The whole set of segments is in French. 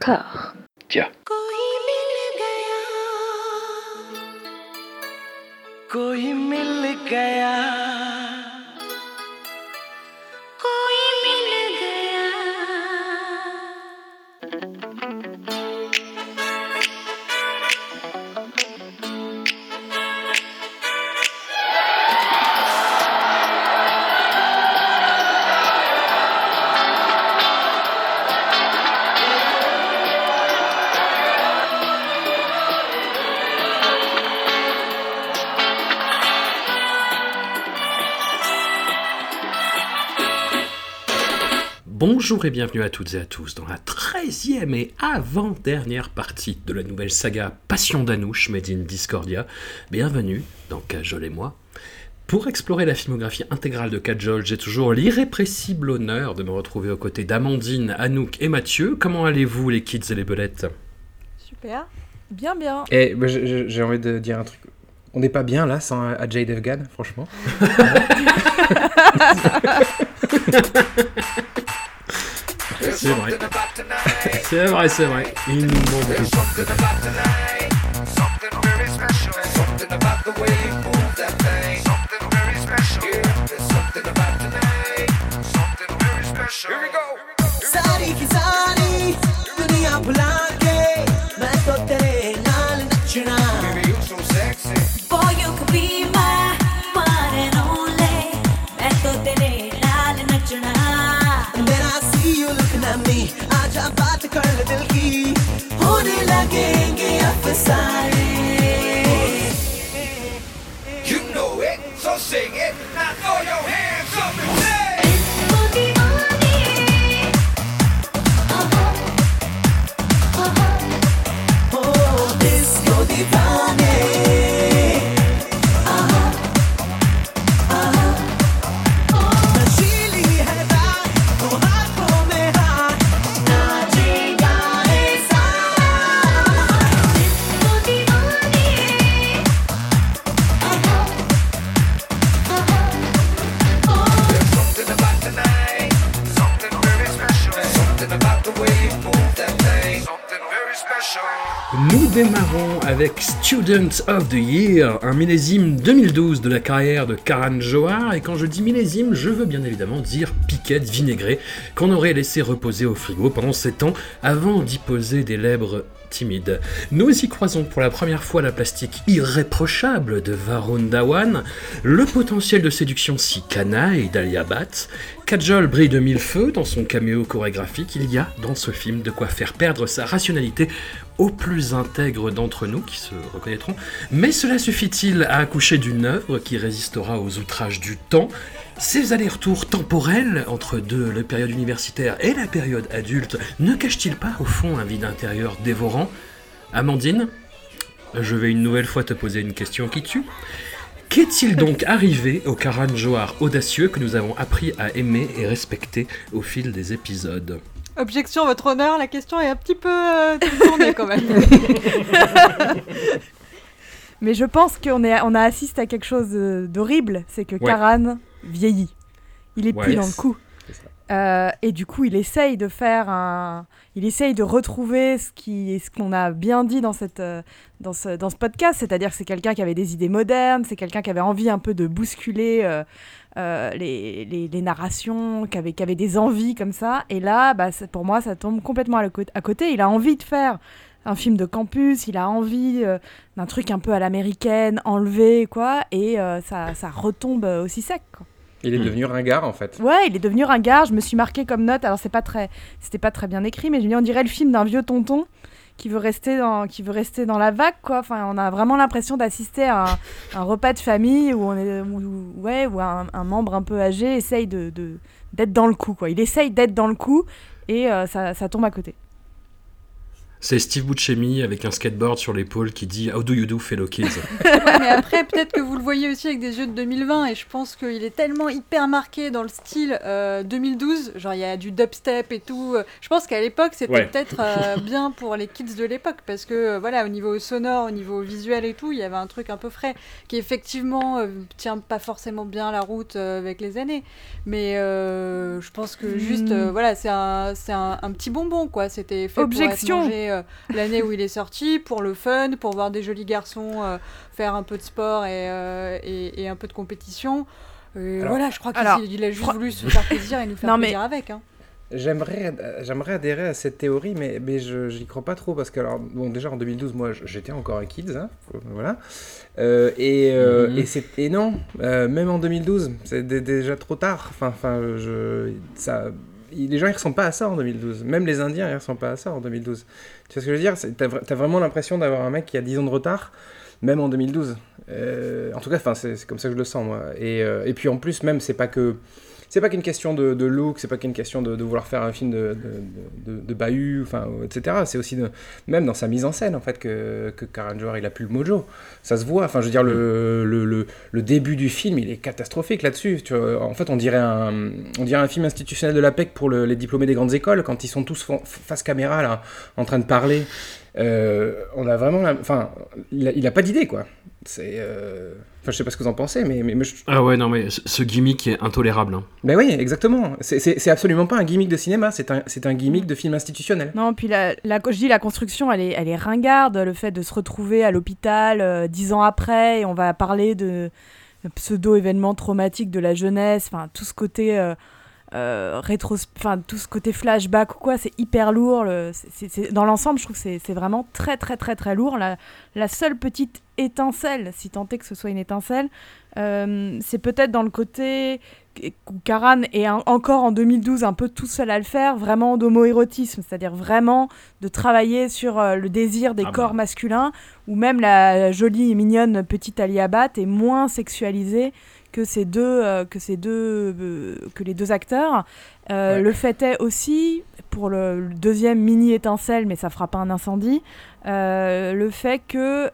corps. Tiens. कोई मिल गया Bonjour et bienvenue à toutes et à tous dans la 13e et avant-dernière partie de la nouvelle saga Passion d'Anouche Made in Discordia. Bienvenue dans Cajol et moi. Pour explorer la filmographie intégrale de Kajol, j'ai toujours l'irrépressible honneur de me retrouver aux côtés d'Amandine, Anouk et Mathieu. Comment allez-vous les kids et les belettes? Super. Bien, bien. Et bah, j'ai- envie de dire un truc. On n'est pas bien là sans Ajay Devgan, franchement. C'est vrai. C'est vrai, c'est vrai. Il nous Now throw your hands up Student of the Year, un millésime 2012 de la carrière de Karan Johar, et quand je dis millésime, je veux bien évidemment dire qu'on aurait laissé reposer au frigo pendant 7 ans avant d'y poser des lèvres timides. Nous y croisons pour la première fois la plastique irréprochable de Varun Dhawan, le potentiel de séduction si canaille d'Alia Bhatt, Kajol brille de mille feux dans son caméo chorégraphique, il y a dans ce film de quoi faire perdre sa rationalité aux plus intègres d'entre nous qui se reconnaîtront, mais cela suffit-il à accoucher d'une œuvre qui résistera aux outrages du temps Ces allers-retours temporels entre deux, la période universitaire et la période adulte, ne cachent-ils pas au fond un vide intérieur dévorant? Amandine, je vais une nouvelle fois te poser une question qui tue. Qu'est-il donc arrivé au Karan Johar audacieux que nous avons appris à aimer et respecter au fil des épisodes? Objection, votre honneur, la question est un petit peu euh, tournée quand même. Mais je pense qu'on est, on a assisté à quelque chose d'horrible, c'est que Ouais. Karan vieillit. Il est plus Ouais. dans le coup. Euh, et du coup, il essaye de faire un. Il essaye de retrouver ce qui, ce qu'on a bien dit dans cette, euh, dans ce, dans ce podcast, c'est-à-dire que c'est quelqu'un qui avait des idées modernes, c'est quelqu'un qui avait envie un peu de bousculer euh, euh, les, les, les narrations, qui avait, qui avait des envies comme ça. Et là, bah, pour moi, ça tombe complètement à, à côté. Il a envie de faire un film de campus, il a envie euh, d'un truc un peu à l'américaine, enlevé, quoi, et euh, ça, ça retombe euh, aussi sec. Quoi. Il est Hmm. devenu ringard en fait. Ouais, il est devenu ringard. Je me suis marqué comme note. Alors c'est pas très, c'était pas très bien écrit, mais je me dis on dirait le film d'un vieux tonton qui veut rester dans, qui veut rester dans la vague, quoi. Enfin, on a vraiment l'impression d'assister à un, un repas de famille où on est, où- ouais, où un, un membre un peu âgé essaye de, de- d'être dans le coup, quoi. Il essaye d'être dans le coup et euh, ça, ça tombe à côté. C'est Steve Buscemi avec un skateboard sur l'épaule qui dit How do you do, fellow kids? Ouais, mais après, peut-être que vous le voyez aussi avec des yeux de 2020, et je pense qu'il est tellement hyper marqué dans le style euh, 2012, genre il y a du dubstep et tout. euh, Je pense qu'à l'époque, c'était Ouais. peut-être euh, bien pour les kids de l'époque, parce que euh, voilà, au niveau sonore, au niveau visuel et tout, il y avait un truc un peu frais, qui effectivement euh, tient pas forcément bien la route euh, avec les années. Mais euh, je pense que juste, euh, Mm. voilà, c'est un, c'est un, un petit bonbon, quoi. C'était fait Objection. pour être mangé euh, l'année où il est sorti, pour le fun, pour voir des jolis garçons euh, faire un peu de sport et, euh, et, et un peu de compétition. Alors- voilà, je crois qu'il a juste voulu se faire plaisir et nous faire Non, mais- plaisir avec. Hein. J'aimerais, j'aimerais adhérer à cette théorie, mais, mais je j'y crois pas trop parce que alors bon déjà en 2012 moi j'étais encore un kids, hein, voilà, Euh, et, euh, Mhm. et non, euh, même en 2012 c'est dé- déjà trop tard. Enfin enfin je ça les gens ils ressemblent pas à ça en 2012. Même les Indiens ils ressemblent pas à ça en 2012. Tu vois ce que je veux dire? T'as vra- t'as vraiment l'impression d'avoir un mec qui a 10 ans de retard, même en 2012. Euh, en tout cas, c'est comme ça que je le sens moi. Et, euh, et puis en plus même c'est pas que c'est pas qu'une question de, de look, c'est pas qu'une question de, vouloir faire un film de, de, bahut, enfin, etc. C'est aussi même dans sa mise en scène, en fait, que, que Karan Johar, il a plus le mojo. Ça se voit. Enfin, je veux dire, le, début du film, il est catastrophique là-dessus. En fait, on dirait un, film institutionnel de l'APEC pour le- les diplômés des grandes écoles, quand ils sont tous fa- face caméra, là, en train de parler. Euh, on a vraiment... la- Enfin, il a, il a pas d'idée, quoi. C'est... euh, Enfin, je sais pas ce que vous en pensez, mais, mais, mais je- Ah ouais, non, mais ce gimmick est intolérable. hein. ben oui, exactement. C'est- absolument pas un gimmick de cinéma, c'est un, c'est un gimmick de film institutionnel. Non, puis la, la, je dis la construction, elle est, elle est ringarde. Le fait de se retrouver à l'hôpital euh, dix ans après, et on va parler de, de pseudo-événements traumatiques de la jeunesse, enfin tout ce côté euh, euh, rétro, enfin tout ce côté flashback ou quoi, c'est hyper lourd. le- dans l'ensemble, je trouve que c'est vraiment très très très très lourd. La, la seule petite étincelle, si tant est que ce soit une étincelle, euh, c'est peut-être dans le côté où Karan est un- encore en 2012 un peu tout seul à le faire, vraiment d'homoérotisme, c'est-à-dire vraiment de travailler sur euh, le désir des Ah bah. corps masculins, où même la jolie et mignonne petite Ali Abad est moins sexualisée que ces deux, euh, que ces deux, euh, que les deux acteurs. Euh, Ouais. Le fait est aussi, pour le, le deuxième mini étincelle, mais ça fera pas un incendie, le fait que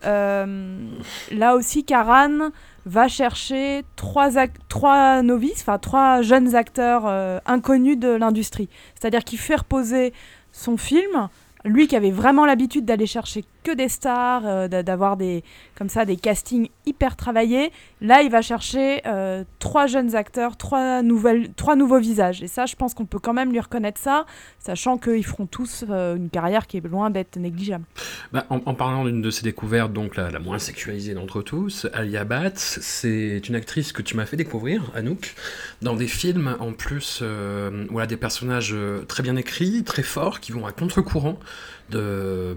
là aussi Karan va chercher trois, trois novices, enfin trois jeunes acteurs inconnus de l'industrie. C'est-à-dire qu'il fait reposer son film, lui qui avait vraiment l'habitude d'aller chercher que des stars, euh, d'a- d'avoir des comme ça des castings hyper travaillés. Là, il va chercher euh, trois jeunes acteurs, trois nouvelles, trois nouveaux visages. Et ça, je pense qu'on peut quand même lui reconnaître ça, sachant qu'ils feront tous euh, une carrière qui est loin d'être négligeable. Bah, en, parlant d'une de ses découvertes, donc la, moins sécurisée d'entre tous, Alia Bat, c'est une actrice que tu m'as fait découvrir, Anouk, dans des films en plus, voilà, des personnages très bien écrits, très forts, qui vont à contre-courant de, euh,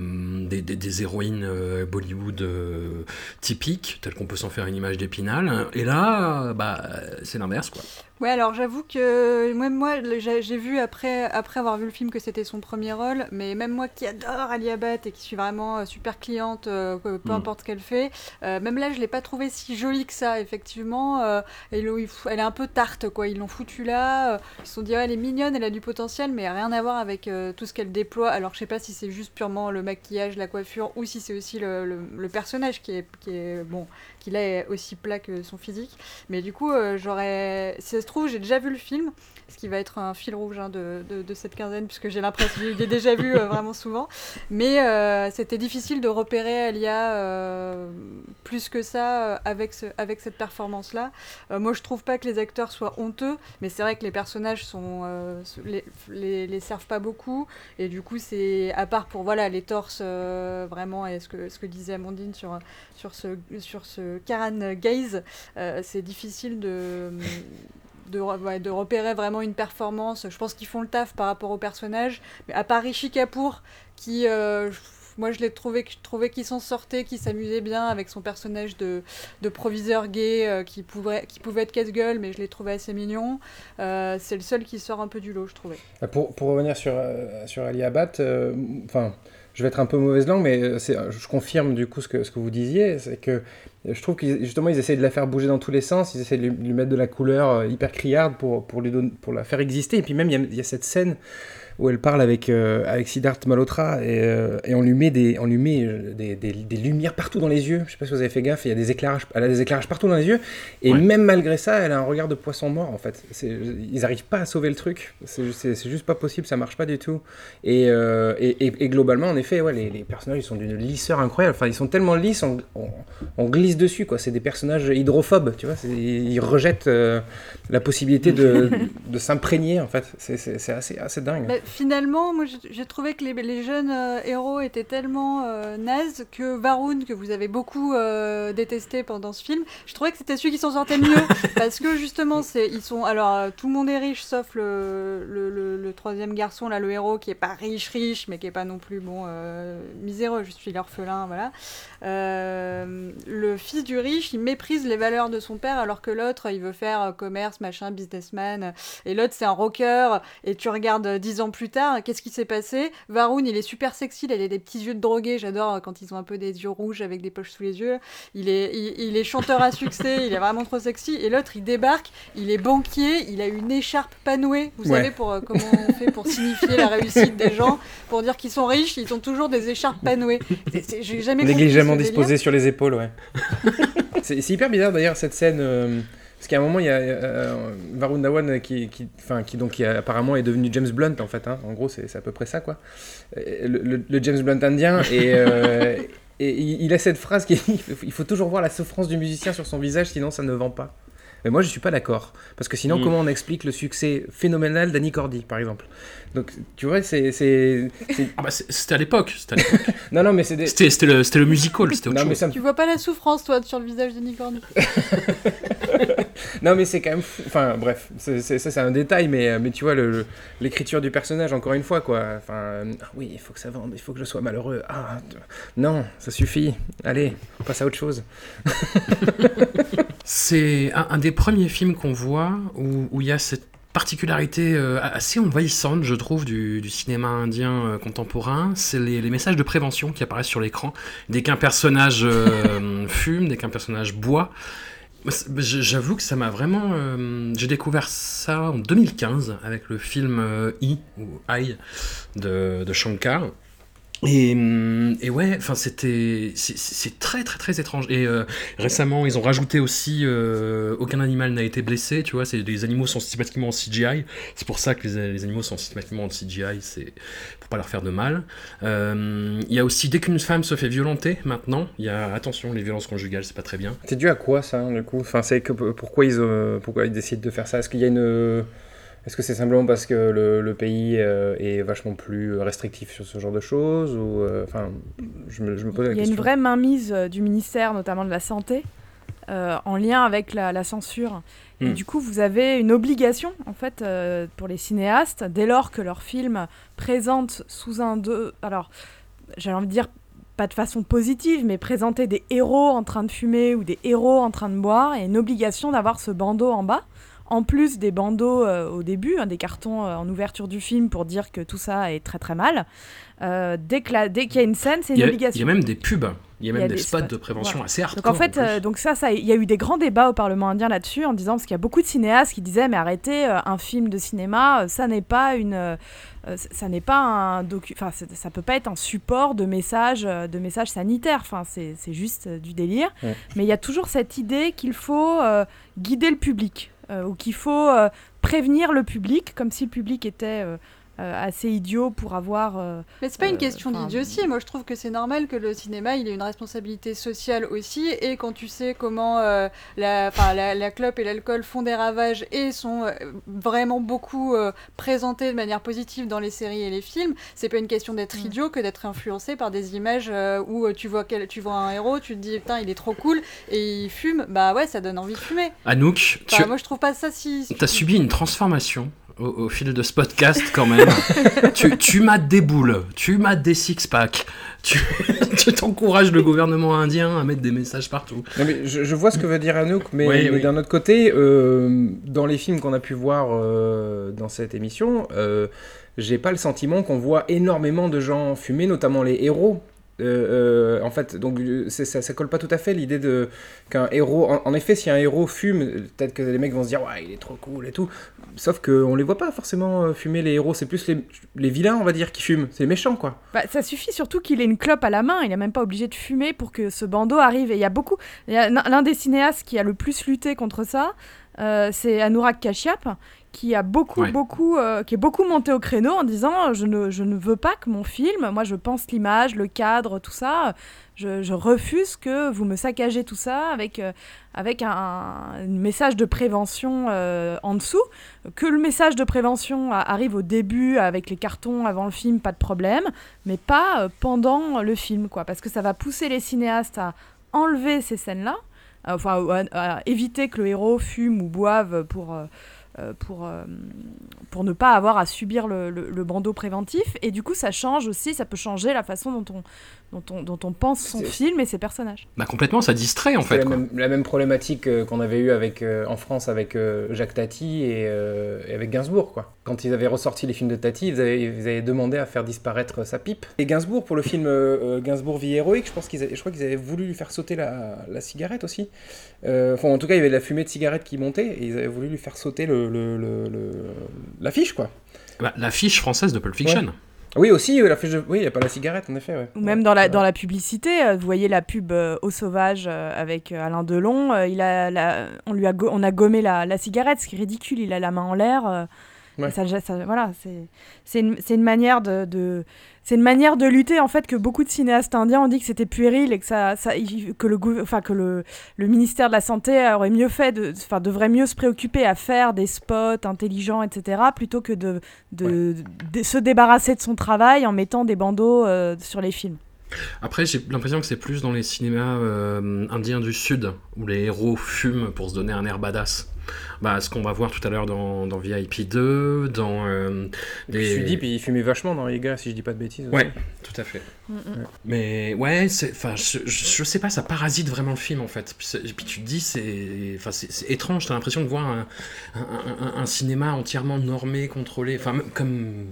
des, des- héroïnes euh, Bollywood euh, typiques, telles qu'on peut s'en faire une image d'épinal. Et là, bah, c'est l'inverse, quoi. Ouais, alors j'avoue que même moi, j'ai vu après, après avoir vu le film que c'était son premier rôle, mais même moi qui adore Ali Abad et qui suis vraiment euh, super cliente, euh, peu Mm. importe ce qu'elle fait, euh, même là je l'ai pas trouvée si jolie que ça, effectivement. euh, elle est un peu tarte, quoi. Ils l'ont foutue là, ils se sont dit, ouais, elle est mignonne, elle a du potentiel, mais rien à voir avec tout ce qu'elle déploie. Alors je sais pas si c'est juste purement le maquillage, la coiffure, ou si c'est aussi le, le- le personnage qui est, qui est bon, qui là est aussi plat que son physique. Mais du coup, euh, j'aurais. Si ça se trouve, j'ai déjà vu le film, ce qui va être un fil rouge hein, de, cette quinzaine, puisque j'ai l'impression que je l'ai déjà vu euh, vraiment souvent. Mais euh, c'était difficile de repérer Alia euh, plus que ça avec, ce, avec cette performance-là. Moi, je trouve pas que les acteurs soient honteux, mais c'est vrai que les personnages sont, les, servent pas beaucoup. Et du coup, c'est à part pour voilà, les torses, vraiment, et ce que, disait Amandine sur, ce, sur Gaze, c'est difficile de, de, repérer vraiment une performance. Je pense qu'ils font le taf par rapport au personnage. Mais à part Rishi Kapoor, qui, euh, moi je l'ai trouvé, je trouvais qu'il s'en sortait, qu'il s'amusait bien avec son personnage de, proviseur gay euh, qui, pouvait, qui pouvait être casse-gueule, mais je l'ai trouvé assez mignon. Euh, c'est le seul qui sort un peu du lot, je trouvais. Euh, Pour, pour revenir sur, sur Ali Abad, enfin, je vais être un peu mauvaise langue, mais euh, c'est- je confirme du coup ce que, vous disiez, c'est que euh, je trouve qu'ils justement ils essayent de la faire bouger dans tous les sens, ils essayent de lui, mettre de la couleur euh, hyper criarde pour, lui donner, pour la faire exister, et puis même il y a cette scène où elle parle avec, euh, avec Siddharth Malhotra et, euh, et on lui met, des, on lui met euh, des, des, des lumières partout dans les yeux. Je sais pas si vous avez fait gaffe, il y a des éclairages, elle a des éclairages partout dans les yeux. Et Ouais. même malgré ça, elle a un regard de poisson mort en fait. C'est- Ils n'arrivent pas à sauver le truc. C'est c'est- c'est juste pas possible, ça marche pas du tout. Et, euh, et, et- et globalement, en effet, ouais, les, les personnages ils sont d'une lisseur incroyable. Enfin, ils sont tellement lisses, on, on- on glisse dessus quoi. C'est des personnages hydrophobes, tu vois. c'est- Ils rejettent euh, la possibilité de, de s'imprégner en fait. C'est- C'est c'est assez, assez dingue. Bah, finalement, moi j'ai- trouvé que les, les jeunes euh, héros étaient tellement euh, nazes que Varun, que vous avez beaucoup euh, détesté pendant ce film, je trouvais que c'était celui qui s'en sortait le mieux. parce que justement, c'est ils sont. Alors, euh, tout le monde est riche sauf le, le, le- le troisième garçon, là, le héros, qui est pas riche, riche, mais qui est pas non plus bon, miséreux. Je suis l'orphelin, voilà. Le fils du riche, il méprise les valeurs de son père alors que l'autre, il veut faire commerce, machin, businessman. Et l'autre, c'est un rocker. Et tu regardes euh, dix ans plus tard, qu'est-ce qui s'est passé? Varun, il est super sexy, il a des petits yeux de drogué. J'adore euh, quand ils ont un peu des yeux rouges avec des poches sous les yeux. Il est, il, il est chanteur à succès, il est vraiment trop sexy. Et l'autre, il débarque, il est banquier, il a une écharpe panouée. Vous Ouais. savez pour, euh, comment on fait pour signifier la réussite des gens Pour dire qu'ils sont riches, ils ont toujours des écharpes panouées. J'ai jamais Négligemment ce délire. disposé sur les épaules, ouais. c'est c'est hyper bizarre d'ailleurs cette scène. euh, parce qu'à un moment, il y a euh, Varun Dhawan qui, qui, enfin, qui, donc, qui a- apparemment est devenu James Blunt en fait. hein. En gros, c'est c'est à peu près ça quoi. Euh, Le, le- le James Blunt indien. Et, euh, et il il a cette phrase qui est il faut toujours voir la souffrance du musicien sur son visage, sinon ça ne vend pas. Mais moi, je suis pas d'accord. Parce que sinon, Mm. comment on explique le succès phénoménal d'Annie Cordy, par exemple? Donc, tu vois, c'est. c'est- c'est- Ah bah, c'est- c'était à l'époque. C'était à l'époque. Non, non, mais c'est des. C'était c'était le, c'était le musical, c'était autre Non, mais chose. ça me Tu vois pas la souffrance, toi, sur le visage de Nicorne Non, mais c'est quand même fou. Enfin, bref, c'est- ça, c'est un détail, mais, euh, mais tu vois, le- l'écriture du personnage, encore une fois, quoi. Enfin, ah oui, il faut que ça vende, il faut que je sois malheureux. Ah, non, ça suffit. Allez, on passe à autre chose. C'est un, des premiers films qu'on voit où il y a cette particularité euh, assez envahissante, je trouve, du, du cinéma indien euh, contemporain. C'est les, messages de prévention qui apparaissent sur l'écran. Dès qu'un personnage fume, dès qu'un personnage boit. J'avoue que ça m'a vraiment. euh, J'ai découvert ça en 2015 avec le film euh, I ou I de, de Shankar. Et, hum, et ouais, enfin c'était c'est- très très très étrange. Et euh, récemment, ils ont rajouté aussi euh, aucun animal n'a été blessé. Tu vois, c'est les animaux sont systématiquement en CGI. C'est pour ça que les, animaux sont systématiquement en CGI. C'est pour pas leur faire de mal. Euh, Il y a aussi dès qu'une femme se fait violenter, maintenant, il y a attention, les violences conjugales, c'est pas très bien. C'est dû à quoi, ça, du coup? Enfin, c'est que pourquoi ils, pourquoi ils décident de faire ça? Est-ce qu'il y a une. Est-ce que c'est simplement parce que le, le pays euh, est vachement plus restrictif sur ce genre de choses ou euh, je me, je me pose la Il y a question. une vraie mainmise euh, du ministère, notamment de la Santé, euh, en lien avec la, la censure. Et Hmm. du coup, vous avez une obligation, en fait, pour les cinéastes, dès lors que leur film présente sous un... De... Alors, j'ai envie de dire pas de façon positive, mais présenter des héros en train de fumer ou des héros en train de boire, il y a une obligation d'avoir ce bandeau en bas. En plus des bandeaux euh, au début, hein, des cartons euh, en ouverture du film pour dire que tout ça est très très mal. Euh, dès que la- dès qu'il y a une scène, c'est une a, il obligation. y a même des pubs, il y a même Il y a des, des spots, de prévention voilà. assez hardcore. Donc en fait, donc ça, ça, il y a eu des grands débats au Parlement indien là-dessus en disant parce qu'il y a beaucoup de cinéastes qui disaient mais arrêtez, un film de cinéma, ça n'est pas une, ça n'est pas un docu, enfin ça peut pas être un support de messages, euh, de messages sanitaires. Enfin c'est c'est juste du délire. Ouais. Mais il y a toujours cette idée qu'il faut guider le public ou qu'il faut euh, prévenir le public, comme si le public était euh, euh, assez idiot pour avoir euh, Mais c'est pas une Euh, question d'idiotie. Moi, je trouve que c'est normal que le cinéma, il ait une responsabilité sociale aussi. Et quand tu sais comment euh, la, enfin, la, la clope et l'alcool font des ravages et sont euh, vraiment beaucoup euh, présentés de manière positive dans les séries et les films, c'est pas une question d'être Mm. idiot que d'être influencé par des images euh, où euh, tu vois, quel, tu vois un héros, tu te dis putain, il est trop cool et il fume. Bah ouais, ça donne envie de fumer. Anouk, tu moi, je trouve pas ça si. as subi une transformation au, au fil de ce podcast quand même. tu tu m'as des boules, tu m'as des six-packs, tu tu t'encourages le gouvernement indien à mettre des messages partout. Non, mais je, je vois ce que veut dire Anouk, mais, Oui, mais oui. d'un autre côté, euh, dans les films qu'on a pu voir euh, dans cette émission, euh, j'ai pas le sentiment qu'on voit énormément de gens fumer, notamment les héros. Euh, euh, en fait, donc euh, ça, colle pas tout à fait l'idée de qu'un héros. En, effet, si un héros fume, peut-être que les mecs vont se dire ouais, il est trop cool et tout. Sauf qu'on les voit pas forcément fumer les héros. C'est plus les, vilains, on va dire, qui fument. C'est les méchants, quoi. Bah, ça suffit surtout qu'il ait une clope à la main, il n'est même pas obligé de fumer pour que ce bandeau arrive. Et il y a beaucoup. L'un des cinéastes qui a le plus lutté contre ça, c'est Anurag Kashyap, qui a beaucoup, Ouais. beaucoup, euh, qui est beaucoup monté au créneau en disant je ne, je ne veux pas que mon film, moi je pense l'image, le cadre, tout ça, je, je refuse que vous me saccagez tout ça avec, euh, avec un, un message de prévention euh, en dessous. Que le message de prévention a- arrive au début avec les cartons avant le film, pas de problème, mais pas pendant le film, quoi, parce que ça va pousser les cinéastes à enlever ces scènes-là, enfin à, à éviter que le héros fume ou boive pour, pour, euh, pour ne pas avoir à subir le, le- le bandeau préventif. Et du coup, ça change aussi, ça peut changer la façon dont on, dont on, dont on pense son film et ses personnages. Bah complètement, ça distrait en fait. la quoi. même, la même problématique euh, qu'on avait eu avec, euh, en France avec euh, Jacques Tati et, euh, et avec Gainsbourg. Quoi. Quand ils avaient ressorti les films de Tati, ils avaient, ils avaient demandé à faire disparaître sa pipe. Et Gainsbourg, pour le film euh, euh, Gainsbourg vie héroïque, je, pense qu'ils avaient- je crois qu'ils avaient voulu lui faire sauter la, la cigarette aussi. Euh, Enfin, en tout cas, il y avait de la fumée de cigarette qui montait et ils avaient voulu lui faire sauter le- l'affiche. quoi. Bah, L'affiche française de Pulp Fiction. Oui, aussi, euh, de... Oui, il n'y a pas la cigarette, en effet. ouais. Ou même dans la, Ouais. dans la publicité, euh, vous voyez la pub euh, Au Sauvage euh, avec euh, Alain Delon, euh, il a la- on, lui a go- on a gommé la, la cigarette, ce qui est ridicule, il a la main en l'air. euh, ça, ça- voilà, c'est c'est une, c'est une manière de, de- c'est une manière de lutter en fait que beaucoup de cinéastes indiens ont dit que c'était puéril et que ça, ça il- que le gouv- enfin que le, le ministère de la santé aurait mieux fait de enfin devrait mieux se préoccuper à faire des spots intelligents etc plutôt que de, de, de se débarrasser de son travail en mettant des bandeaux euh, sur les films. Après, j'ai l'impression que c'est plus dans les cinémas euh, indiens du Sud, où les héros fument pour se donner un air badass. Bah, ce qu'on va voir tout à l'heure dans, dans VIP 2, dans euh, puis, je suis dit, puis il fumait vachement dans les gars, si je dis pas de bêtises. aussi. Ouais, tout à fait. Mais ouais, enfin, je, je, sais pas, ça parasite vraiment le film en fait. Puis, puis tu te dis, c'est, enfin, c'est, étrange. T'as l'impression de voir un, un, un- un cinéma entièrement normé, contrôlé, enfin, comme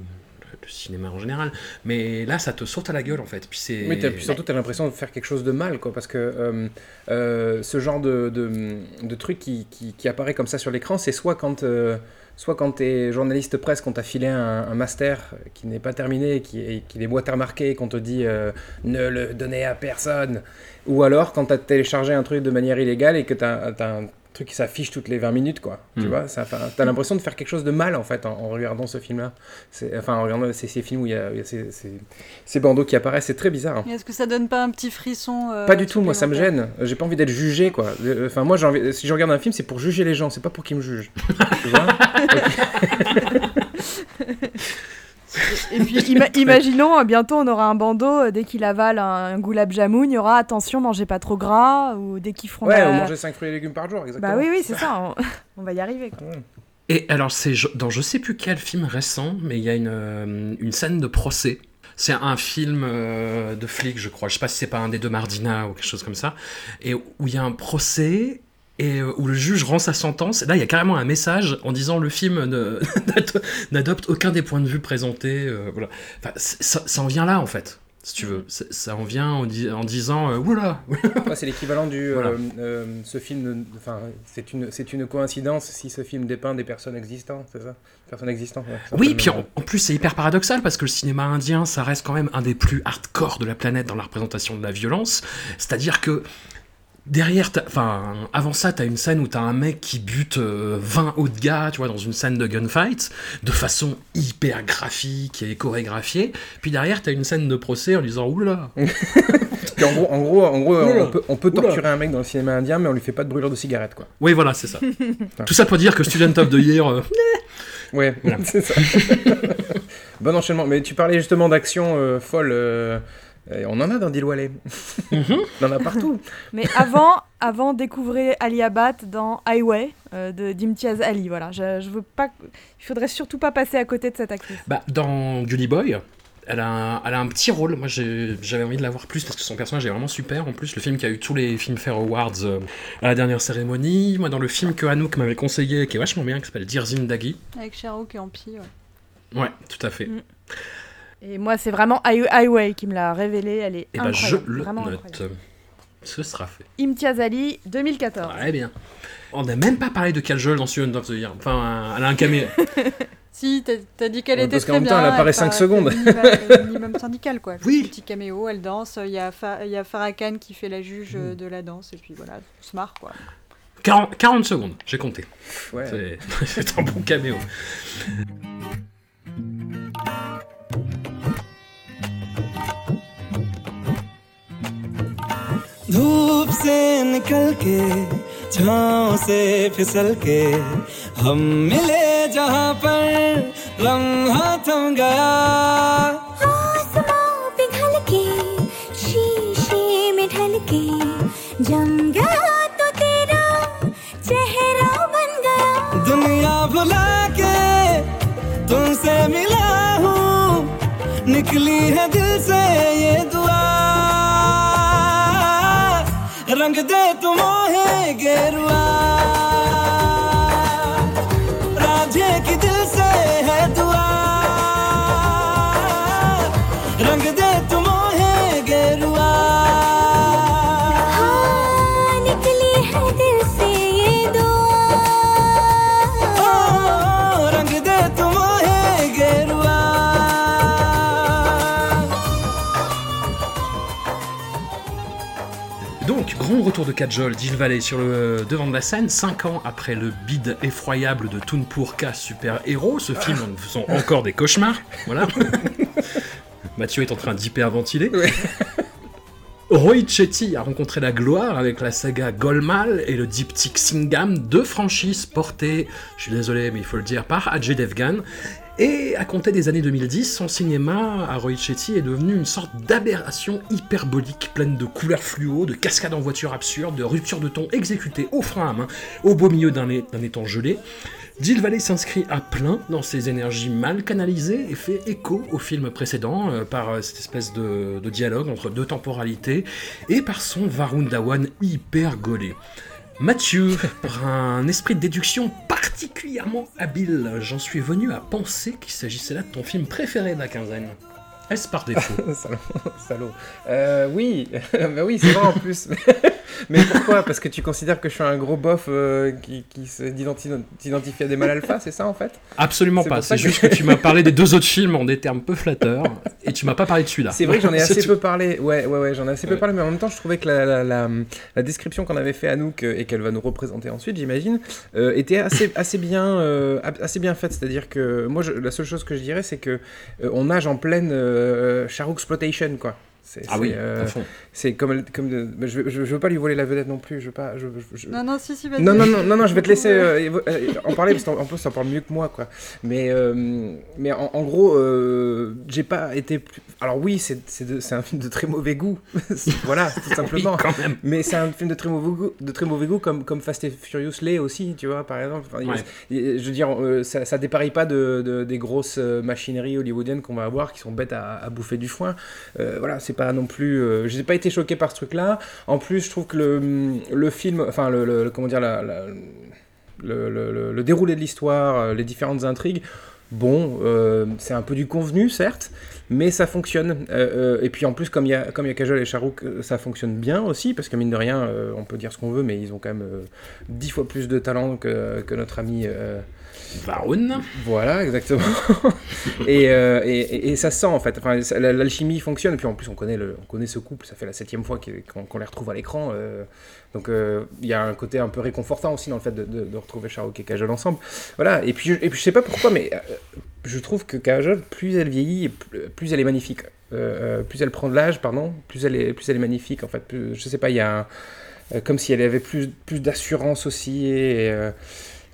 cinéma en général. Mais là, ça te saute à la gueule en fait. Puis c'est. T'as- puis surtout, tu as l'impression de faire quelque chose de mal, quoi, parce que euh, euh, ce genre de, de, truc qui, qui, qui apparaît comme ça sur l'écran, c'est soit quand, euh, soit quand tu es journaliste presse, qu'on t'a filé un, master qui n'est pas terminé, qui, et qu'il est boîte à remarquer, qu'on te dit ne le donnez à personne, ou alors quand tu as téléchargé un truc de manière illégale et que tu as, truc qui s'affiche toutes les 20 minutes, quoi. Tu Mm. vois, ça, t'as l'impression de faire quelque chose de mal, en fait, en, en regardant ce film-là. Enfin, en regardant ces, ces films où il y a, il y a ces, ces, ces bandeaux qui apparaissent, c'est très bizarre. hein. Est-ce que ça donne pas un petit frisson euh, Pas du tout, moi ça me gêne. J'ai pas envie d'être jugé quoi. Euh, Enfin, moi j'ai envie... si je regarde un film, c'est pour juger les gens, c'est pas pour qu'ils me jugent. tu vois? Et puis ima- imaginons, euh, bientôt on aura un bandeau, euh, dès qu'il avale un, un goulab jamoun, il y aura attention, mangez pas trop gras, ou dès qu'ils feront Ouais, la- on mangeait 5 fruits et légumes par jour, exactement. Bah oui, oui, c'est ça, on, on va y arriver. quoi. Et alors, c'est dans je sais plus quel film récent, mais il y a une, euh, une scène de procès. C'est un film euh, de flic, je crois. Je sais pas si c'est pas un des deux Mardina ou quelque chose comme ça. Et où il y a un procès et euh, où le juge rend sa sentence. Et là, il y a carrément un message en disant le film n'adopte aucun des points de vue présentés. euh, voilà. Enfin, ça, ça en vient là, en fait, si tu veux. Ça en vient en, di- en disant euh, oula Ouais, c'est l'équivalent du. Voilà. euh, ce film. Enfin, c'est une, une coïncidence si ce film dépeint des personnes existantes, c'est ça? Personnes existantes. ouais, Oui, puis en, en plus c'est hyper paradoxal parce que le cinéma indien, ça reste quand même un des plus hardcore de la planète dans la représentation de la violence. C'est-à-dire que derrière, enfin, avant ça, t'as une scène où t'as un mec qui bute euh, 20 autres gars, tu vois, dans une scène de gunfight, de façon hyper graphique et chorégraphiée. Puis derrière, t'as une scène de procès en disant oula. En gros, en gros, en gros Oula. on peut, on peut Oula. torturer un mec dans le cinéma indien, mais on lui fait pas de brûlure de cigarette, quoi. Oui, voilà, c'est ça. Tout ça pour dire que Student of the Year, euh, Ouais, c'est ça. bon enchaînement. Mais tu parlais justement d'action euh, folle. Euh, et on en a dans Dilwale. Mhm. on en a partout. Mais avant, avant découvrez Ali Abad dans Highway euh, de d'Imtiaz Ali. Voilà, je, je veux pas, il faudrait surtout pas passer à côté de cette actrice. Bah, dans Judy Boy, elle a, un, elle a un petit rôle. Moi, j'avais envie de la voir plus parce que son personnage est vraiment super. En plus, le film qui a eu tous les Filmfare Awards euh, à la dernière cérémonie. Moi, dans le film que Anouk m'avait conseillé, qui est vachement bien, qui s'appelle Dear Zindagi. Avec Cher Oak et Ampi, ouais. Ouais, tout à fait. Mm. Et moi, c'est vraiment Hi- Highway qui me l'a révélé. Elle est Et ben je incroyable. le vraiment note. incroyable. Ce sera fait. Imtiaz Ali, 2014. Très bien. On n'a même pas parlé de Kajol dans Student of the Year. Enfin, elle a un caméo. Si, t'as dit qu'elle Ouais, était parce qu'en très même bien. temps, elle apparaît cinq fait secondes. le minimum- syndical, quoi. Oui. Petit caméo, elle danse. Il y a, Fa- il y a Farah Khan qui fait la juge euh, de la danse, et puis voilà, on se marre, quoi. 40, 40 secondes, j'ai compté. Ouais. C'est un bon caméo. धूप से निकल के छाँव से फिसल के हम मिले जहाँ पर लम्हा थम गया। पिघल के शीशे में ढल के जम गया तो तेरा चेहरा बन गया। दुनिया भुला के तुमसे मिला निकली है दिल से ये grand retour de Kajol, Jill Valley sur le devant de la scène, 5 ans après le bide effroyable de Toonpour K Super Héros, ce film en nous faisant encore des cauchemars. Voilà. Mathieu est en train d'hyperventiler. Roy Chetty a rencontré la gloire avec la saga Golmal et le diptyque Singam, deux franchises portées, je suis désolé mais il faut le dire, par Ajay Devgan. Et à compter des années 2010, son cinéma à Roy Chetty est devenu une sorte d'aberration hyperbolique pleine de couleurs fluo, de cascades en voiture absurdes, de ruptures de ton exécutées au frein à main, au beau milieu d'un étang gelé. Jill Valley s'inscrit à plein dans ses énergies mal canalisées et fait écho au film précédent euh, par euh, cette espèce de, de dialogue entre deux temporalités et par son Varun Dhawan hyper gaulé. Mathieu, par un esprit de déduction particulièrement habile, j'en suis venu à penser qu'il s'agissait là de ton film préféré de la quinzaine. Est-ce par défaut salaud. salaud. Euh, oui, bah oui, c'est vrai en plus. Mais pourquoi? Parce que tu considères que je suis un gros bof euh, qui, qui s'identifie à des mâles alpha, c'est ça en fait? Absolument pas, c'est que- juste que tu m'as parlé des deux autres films en des termes peu flatteurs et tu m'as pas parlé de celui-là. C'est vrai que j'en ai assez tout. peu parlé. Ouais, ouais, ouais, j'en ai assez peu parlé, mais en même temps, je trouvais que la, la, la, la description qu'on avait fait à nous et qu'elle va nous représenter ensuite, j'imagine, euh, était assez, assez bien, euh, assez bien faite. C'est-à-dire que moi, je- la seule chose que je dirais, c'est que euh, on nage en pleine euh, Shark exploitation, quoi. C'est, Ah c'est, oui, euh, c'est comme, comme de- mais je, veux- je, je veux pas lui voler la vedette non plus. Je veux pas. Je, je- je- Non, non, si, si, vas-y. non, non, non, non, non, je vais te laisser euh, euh, en parler parce qu'en en plus, ça parle mieux que moi, quoi. Mais, euh, mais en, en gros, euh, j'ai pas été. plus- Alors, oui, c'est c'est de- c'est un film de très mauvais goût. voilà, tout Oui, simplement. quand même. Mais c'est un film de très mauvais goût, de très mauvais goût comme, comme Fast and Furious l'est aussi, tu vois, par exemple. Enfin, il- Ouais. il- je veux dire, euh, ça, ça dépareille pas de, de- des grosses machineries hollywoodiennes qu'on va avoir qui sont bêtes à, à bouffer du foin. Euh, voilà, c'est non plus. euh, j'ai pas été choqué par ce truc-là. En plus, je trouve que le, film, enfin, le, comment dire, la, le, déroulé de l'histoire, euh, les différentes intrigues, bon, euh, c'est un peu du convenu, certes, mais ça fonctionne. Euh, et puis en plus, comme il y a, comme y a Kajol et euh, ça fonctionne bien aussi, parce que mine de rien, on peut dire ce qu'on veut, mais ils ont quand même dix fois plus de talent que notre ami. Varun. voilà, exactement. et, euh, et, ça se sent en fait. Enfin, l'alchimie fonctionne. Et puis en plus, on connaît, le, on connaît ce couple. Ça fait la septième fois qu'on les retrouve à l'écran. euh, donc euh, il y a un côté un peu réconfortant aussi dans le fait de, retrouver Shahrukh et Kajol ensemble. Voilà. Et puis, et puis je sais pas pourquoi, mais je trouve que Kajol, plus elle vieillit, plus, elle est magnifique. Plus elle prend de l'âge, pardon, plus elle est, plus elle est magnifique. En fait, je sais pas, il y a un- comme si elle avait plus, plus d'assurance aussi. Et,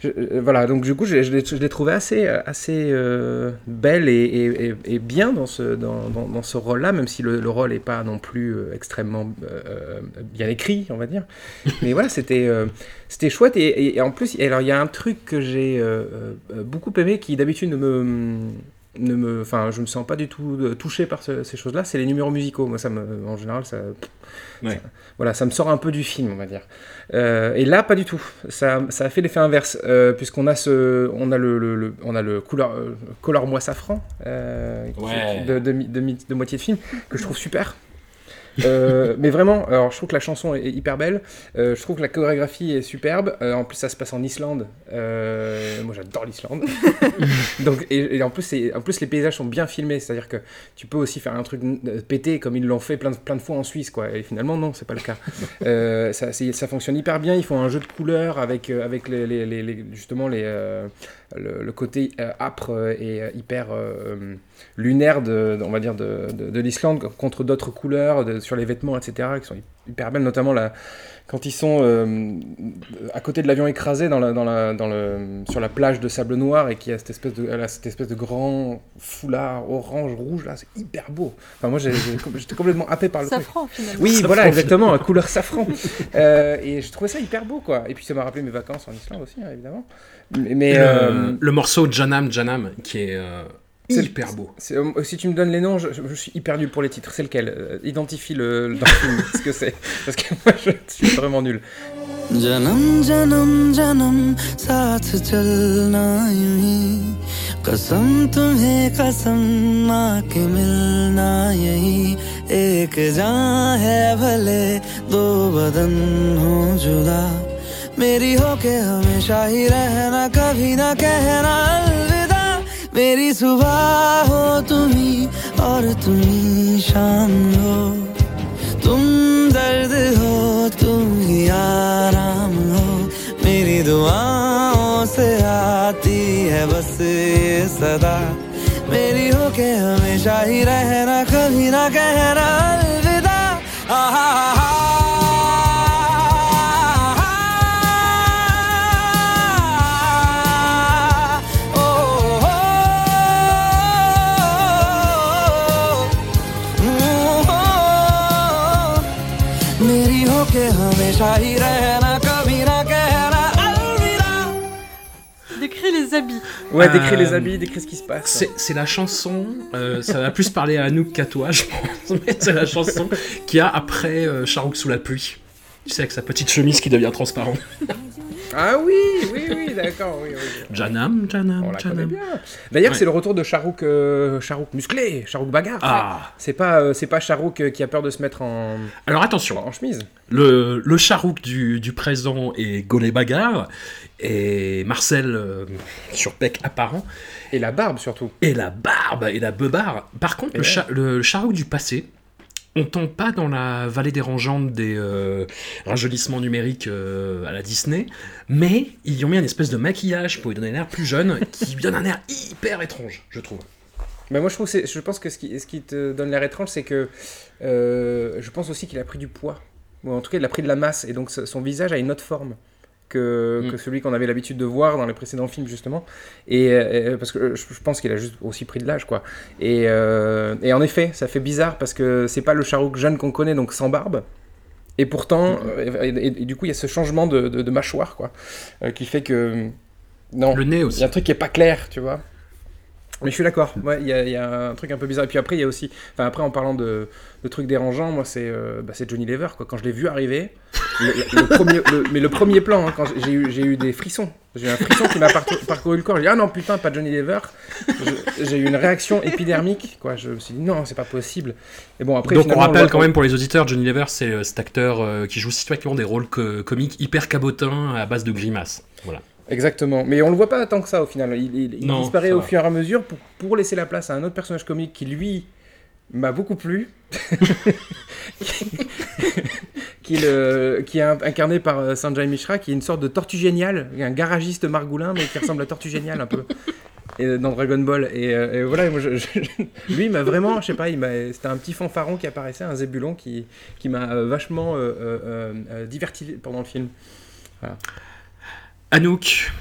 je- euh, voilà, donc du coup, je, je l'ai trouvé assez, euh, assez euh, belle et, et- et- et bien dans ce, dans, dans- dans ce rôle-là, même si le, le rôle n'est pas non plus euh, extrêmement bien écrit, on va dire. Mais voilà, c'était c'était chouette. Et, en plus, alors il y a un truc que j'ai beaucoup aimé qui d'habitude ne me ne me, enfin, je me sens pas du tout euh, touché par ce- ces choses-là. C'est les numéros musicaux. Moi, ça me, en général, ça, Ouais. ça- voilà, ça me sort un peu du film, on va dire. Euh, et là, pas du tout. Ça, ça a fait l'effet inverse, euh, puisqu'on a ce, on a le, le- le- on a le couleur, color moi safran euh, qui- Ouais. de, de, mi- de mi- de moitié de film que je trouve super. Euh, mais vraiment, alors je trouve que la chanson est hyper belle, euh, je trouve que la chorégraphie est superbe, euh, en plus ça se passe en Islande, moi j'adore l'Islande, donc et, et en, plus, en plus les paysages sont bien filmés, c'est-à-dire que tu peux aussi faire un truc pété comme ils l'ont fait plein de, plein de fois en Suisse, quoi, et finalement non, c'est pas le cas. Ça, fonctionne hyper bien, ils font un jeu de couleurs avec, avec les, les- les- les- justement les, le, côté euh, âpre euh, et euh, hyper lunaire de, on va dire de, de, de l'Islande contre d'autres couleurs sur les vêtements etc hyper belles notamment la, quand ils sont euh, à côté de l'avion écrasé dans la, dans la, dans le, sur la plage de sable noir et qui a cette espèce de, cette espèce de grand foulard orange rouge là c'est hyper beau enfin moi j'étais complètement happé par le truc Safran finalement. oui, Safran, voilà, exactement, couleur safran. Euh, et je trouvais ça hyper beau, quoi. Et puis ça m'a rappelé mes vacances en Islande aussi, hein, évidemment. Mais, mais, le, euh, le morceau Janam Janam qui est euh, C'est- hyper beau. c'est- euh, si tu me donnes les noms, je, je- je suis hyper nul pour les titres. C'est lequel Euh, Identifie le, le dans le film, ce que c'est. Parce que moi, je suis vraiment nul. जन्म जन्म जन्म साथ चलना यूं ही कसम तुम्हें कसम माँ के मिलना यही एक जान है भले दो बदन हो जुदा मेरी हो के हमेशा ही रहना कभी ना कहना अलविदा मेरी सुबह हो तुम्ही और तुम्ही शाम हो। तुम दर्द हो तुम ही आराम हो। मेरी दुआओं से आती है बस ये सदा। मेरी हो के हमेशा ही रहना कभी ना कहना अलविदा। आहा ओ, Ouais, Euh, décris les habits, décris ce qui se passe. C'est la chanson, euh, ça va plus parler à Anouk qu'à toi, je pense, mais c'est la chanson qui a après euh, Charouk sous la pluie. Tu sais, avec sa petite chemise qui devient transparente. Ah oui, oui, oui, d'accord, oui, oui. Janam, Janam, On la connaît Janam. bien. D'ailleurs, Ouais. c'est le retour de Charouk, euh, Charouk musclé, Charouk bagarre. Ah, C'est pas, euh, c'est pas Charouk euh, qui a peur de se mettre en, alors attention, en chemise. le, le Charouk du, du présent est Golé Bagarre, et Marcel euh, sur Peck apparent, Et la barbe surtout. et la barbe et la beubare. Par contre, Et le, ouais. cha- le Charouk du passé, on tombe pas dans la vallée dérangeante des euh, numériques euh, à la Disney, mais ils y ont mis une espèce de maquillage pour lui donner un air plus jeune, qui lui donne un air hyper étrange, je trouve. Mais moi, je, je pense que ce qui, te donne l'air étrange, c'est que euh, je pense aussi qu'il a pris du poids. En tout cas, il a pris de la masse. Et donc, son visage a une autre forme que, Mm. que celui qu'on avait l'habitude de voir dans les précédents films, justement. Et euh, parce que euh, je, pense qu'il a juste aussi pris de l'âge, quoi. Et, euh, et en effet, ça fait bizarre parce que c'est pas le Charouk jeune qu'on connaît, donc sans barbe. Et pourtant, euh, et, du coup, il y a ce changement de, de- de mâchoire, quoi, qui fait que. Non. Le nez Il y aussi. a un truc qui est pas clair, tu vois. Mais je suis d'accord. Ouais, il y, a- il y a un truc un peu bizarre. Et puis après, il y a aussi. Enfin, après, en parlant de, de trucs dérangeants, moi, c'est euh, bah, c'est Johnny Lever. Quoi. Quand je l'ai vu arriver, le, le- le premier, le- mais le premier plan, hein, quand j'ai eu, j'ai eu des frissons. J'ai eu un frisson qui m'a parcouru, parcouru le corps. J'ai dit, ah non, putain, pas Johnny Lever. Je- J'ai eu une réaction épidermique. Quoi. Je me suis dit, non, c'est pas possible. Et bon, après, Donc on finalement, rappelle quand même pour les auditeurs, Johnny Lever, c'est euh, cet acteur euh, qui joue systématiquement des rôles co- comiques hyper cabotins à base de grimaces. Voilà. Exactement, mais on le voit pas tant que ça au final. Il, il- il Non, disparaît ça au va. fur et à mesure pour, pour laisser la place à un autre personnage comique qui lui m'a beaucoup plu, qui, le- qui est in- incarné par euh, Sanjay Mishra, qui est une sorte de tortue géniale, un garagiste margoulin, mais qui ressemble à tortue géniale un peu. Et, dans Dragon Ball et, euh, voilà lui il m'a vraiment je sais pas c'était un petit fanfaron qui apparaissait un zébulon qui, qui m'a euh, vachement euh, euh, euh, euh, diverti pendant le film Anouk.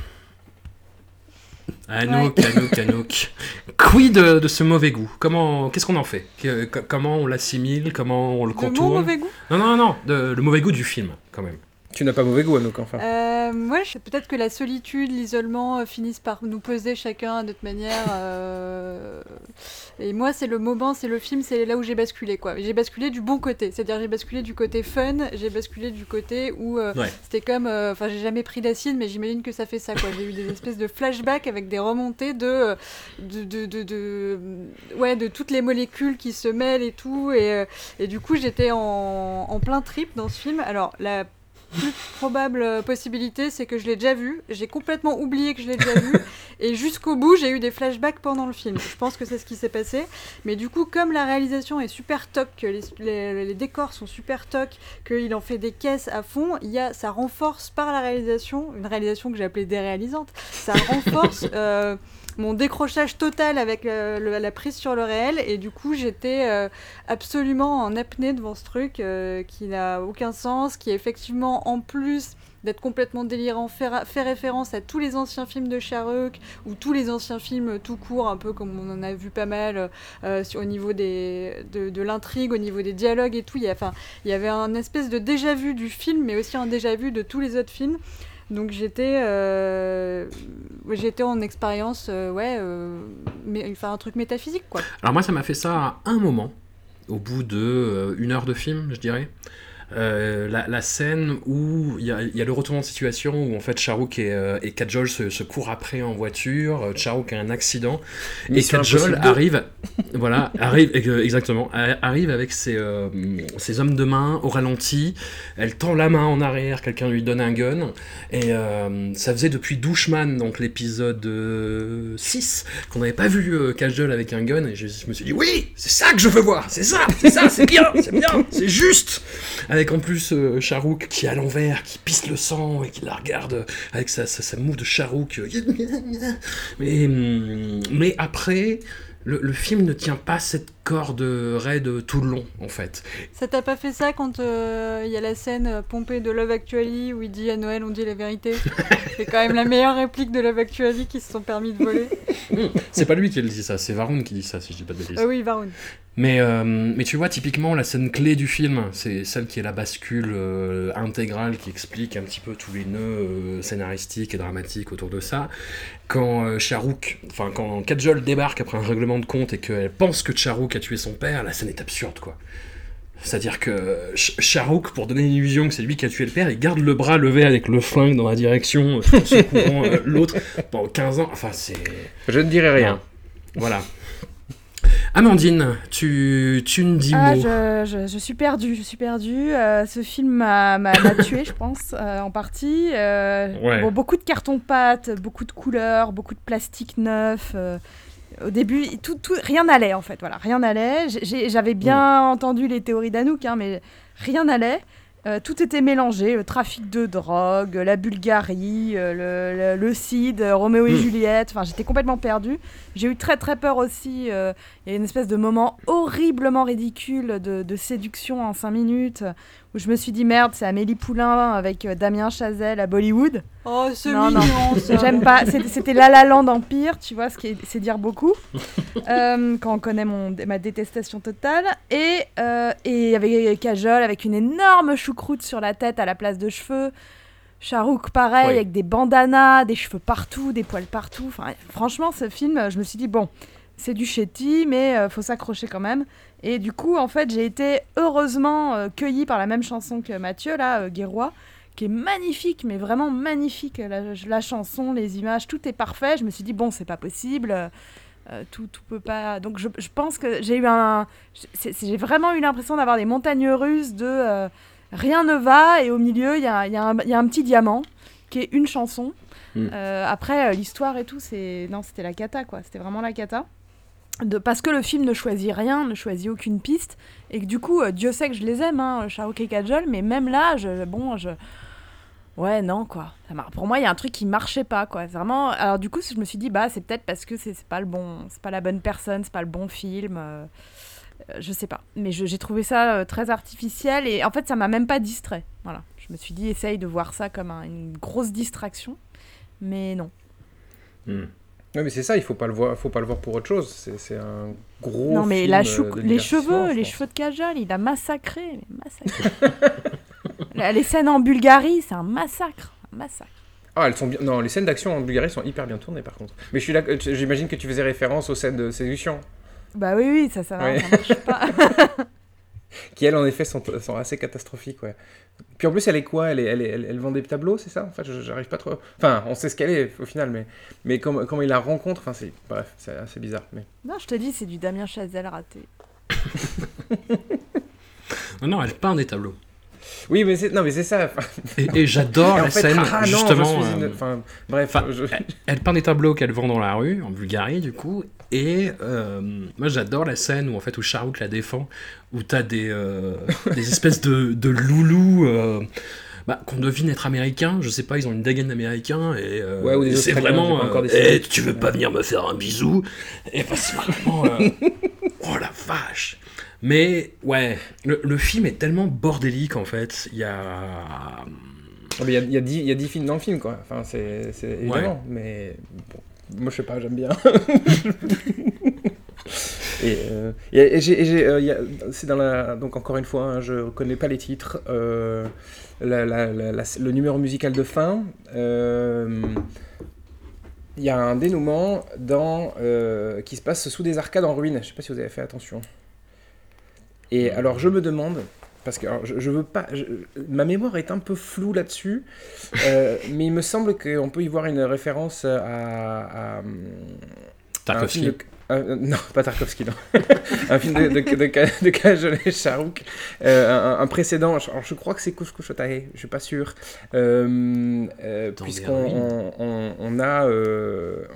Anouk, Anouk, Anouk. Quid de, de ce mauvais goût? Comment, qu'est-ce qu'on en fait? Que- Comment on l'assimile? Comment on le contourne? mauvais goût? Non, non, non, de- le mauvais goût du film, quand même. Tu n'as pas mauvais goût, Anouk, enfin. Euh, moi, je- peut-être que la solitude, l'isolement euh, finissent par nous peser chacun à notre manière. euh, Et moi, c'est le moment, c'est le film, c'est là où j'ai basculé, quoi. J'ai basculé du bon côté, c'est-à-dire j'ai basculé du côté fun, j'ai basculé du côté où euh, Ouais. c'était comme, euh, enfin, j'ai jamais pris d'acide, mais j'imagine que ça fait ça, quoi. J'ai eu des espèces de flashbacks avec des remontées de, euh, de, de, de, de- ouais, de toutes les molécules qui se mêlent et tout, et, euh, et du coup, j'étais en, en plein trip dans ce film. Alors, la plus probable possibilité, c'est que je l'ai déjà vu. J'ai complètement oublié que je l'ai déjà vu. Et jusqu'au bout, j'ai eu des flashbacks pendant le film. Je pense que c'est ce qui s'est passé. Mais du coup, comme la réalisation est super toc, que les, les- les décors sont super toc, qu'il en fait des caisses à fond, il y a, ça renforce par la réalisation, une réalisation que j'ai appelée déréalisante, ça renforce euh, mon décrochage total avec euh, la prise sur le réel. Et du coup, j'étais euh, absolument en apnée devant ce truc euh, qui n'a aucun sens, qui effectivement, en plus d'être complètement délirant, fait, référence à tous les anciens films de Charouk ou tous les anciens films tout court, un peu comme on en a vu pas mal au niveau des, de, de l'intrigue, au niveau des dialogues et tout. Il y, a, enfin, il y avait un espèce de déjà-vu du film, mais aussi un déjà-vu de tous les autres films. Donc j'étais euh, j'étais en expérience, euh, ouais, euh, mais, enfin un truc métaphysique quoi. Alors moi, ça m'a fait ça à un moment, au bout de euh, une heure de film, je dirais. Euh, la, la scène où il y, a- il y a le retournement de situation où en fait Charouk et, euh, et Kajol se, se courent après en voiture, Charouk a un accident et Kajol Impossible arrive, voilà, arrive euh, exactement, arrive avec ses, euh, ses hommes de main au ralenti, elle tend la main en arrière, quelqu'un lui donne un gun. Et euh, ça faisait depuis Douchman, donc l'épisode euh, 6, qu'on n'avait pas vu euh, Kajol avec un gun. Et je, me suis dit oui, c'est ça que je veux voir, c'est ça, c'est ça, c'est bien, c'est bien, c'est juste. Avec en plus euh, Charouk qui est à l'envers, qui pisse le sang et qui la regarde euh, avec sa, sa, sa moue de Charouk. euh, Mais, mais après, le, le film ne tient pas cette corde raide tout le long, en fait. Ça t'a pas fait ça quand euh, il y a la scène euh, pompée de Love Actually où il dit à Noël on dit la vérité? C'est quand même la meilleure réplique de Love Actually qui se sont permis de voler. C'est pas lui qui dit ça, c'est Varun qui dit ça, si je dis pas de bêtises. Ah oui, Varun. Mais, euh, mais tu vois, typiquement, la scène clé du film, c'est celle qui est la bascule euh, intégrale qui explique un petit peu tous les nœuds euh, scénaristiques et dramatiques autour de ça. Quand euh, Charouk, enfin, quand Kajol débarque après un règlement de compte et qu'elle pense que Charouk a tué son père, la scène est absurde, quoi. C'est-à-dire que Ch- Charouk, pour donner l'illusion que c'est lui qui a tué le père, il garde le bras levé avec le flingue dans la direction, euh, en secourant euh, l'autre pendant 15 ans. Enfin, c'est. Je ne dirai rien. Voilà. Amandine, tu, tu ne dis Ah, mot. je, je- je suis perdue, je suis perdue. Euh, ce film m'a tuée, je pense, euh, en partie. Euh, Ouais. bon, beaucoup de carton-pâte, beaucoup de couleurs, beaucoup de plastique neuf. euh, au début, tout, tout, rien n'allait, en fait. Voilà, rien n'allait. J'avais bien entendu les théories d'Anouk, hein, mais rien n'allait. Euh, tout était mélangé, le trafic de drogue, la Bulgarie, euh, le, le, le CID, euh, Roméo et Mm. Juliette, enfin j'étais complètement perdue. J'ai eu très très peur aussi, euh, il y a une espèce de moment horriblement ridicule de, de séduction en 5 minutes, où je me suis dit merde, c'est Amélie Poulain avec euh, Damien Chazelle à Bollywood. Oh, c'est Non, mignon non. J'aime pas, c'était La La Land Empire, tu vois, ce qui est, c'est dire beaucoup, euh, quand on connaît mon, ma détestation totale. Et euh, et avait Kajol avec une énorme choucroute sur la tête à la place de cheveux. Charouk, pareil, Oui. avec des bandanas, des cheveux partout, des poils partout. Enfin, franchement, ce film, je me suis dit, bon, c'est du chetty, mais euh, faut s'accrocher quand même. Et du coup, en fait, j'ai été heureusement euh, cueillie par la même chanson que Mathieu, là, euh, Guérois, qui est magnifique, mais vraiment magnifique. La, la chanson, les images, tout est parfait. Je me suis dit, bon, c'est pas possible. euh, tout, tout peut pas. Donc, je, je pense que j'ai eu un. J'ai vraiment eu l'impression d'avoir des montagnes russes de euh, rien ne va, et au milieu, il y a, y a y a un petit diamant qui est une chanson. Mm. Euh, après, l'histoire et tout, c'est. Non, c'était la cata, quoi. C'était vraiment la cata. Parce que le film ne choisit rien, ne choisit aucune piste, et que du coup, euh, Dieu sait que je les aime, hein, Shahrukh Kajol, mais même là, bon, je. Ouais, non, quoi. Ça Pour moi, il y a un truc qui marchait pas, quoi. Vraiment. Alors, du coup, je me suis dit, bah, c'est peut-être parce que c'est pas le bon. C'est pas la bonne personne, c'est pas le bon film. euh, euh, Je sais pas. Mais j'ai trouvé ça euh, très artificiel, et en fait, ça m'a même pas distrait. Voilà. Je me suis dit, essaye de voir ça comme un- une grosse distraction. Mais non. Hmm. Ouais, mais c'est ça, il faut pas le voir, faut pas le voir pour autre chose. C'est un gros. non, mais film, la euh, chou- les cheveux, les cheveux de Kajol, il a massacré. massacré. Les scènes en Bulgarie, c'est un massacre. Un massacre. Ah, elles sont bien. Non, les scènes d'action en Bulgarie sont hyper bien tournées par contre. Mais je suis là, j'imagine que tu faisais référence aux scènes de séduction, Bah oui, oui, ça, ça marche pas. qui elles en effet sont, sont assez catastrophiques, ouais. Puis en plus, elle est quoi? Elle, est, elle, est- elle, elle vend des tableaux, c'est ça? En fait, je- j'arrive pas trop. Enfin, on sait ce qu'elle est au final, mais, mais comment, comment il la rencontre, enfin, c'est. Bref, c'est assez bizarre. Mais... non, je te dis, c'est du Damien Chazelle raté. Non, non, elle peint des tableaux. Oui, mais c'est. Non, mais c'est ça. Et, et j'adore en la fait, scène, ah justement. une- euh, Enfin, bref, enfin, je- Elle peint des tableaux qu'elle vend dans la rue, en Bulgarie, du coup. Et euh, moi, j'adore la scène où, en fait, où Charouk la défend, où t'as des, euh, des espèces de, de loulous euh, bah, qu'on devine être américains. Je sais pas, ils ont une dégaine d'américains. Et euh, Ouais, et c'est vraiment. euh. Eh, tu veux pas venir me faire un bisou? Et bah, c'est vraiment. euh, oh la vache mais ouais, le, le film est tellement bordélique en fait. Il y a. Ah, Il y, a, il y, a dix- il y a 10 films dans le film, quoi. Enfin, c'est évidemment. Mais bon, moi, je sais pas, j'aime bien. et euh, et- et j'ai- et j'ai, euh, il y a- c'est dans la. Donc, encore une fois, hein, je connais pas les titres. Euh, la- la- la- la- le numéro musical de fin. euh, Il y a un dénouement dans, euh, qui se passe sous des arcades en ruine. Je sais pas si vous avez fait attention. Et alors, je me demande, parce que alors, je, je veux pas. je- ma mémoire est un peu floue là-dessus, euh, mais il me semble qu'on peut y voir une référence à. à, à un Tarkovsky. film de- euh, non, pas Tarkovsky, non. un film de, de, de, Shahrukh. Euh, un, un précédent, je- alors je crois que c'est Kush Kushotahe, je suis pas sûr. Euh, Puisqu'on on, a,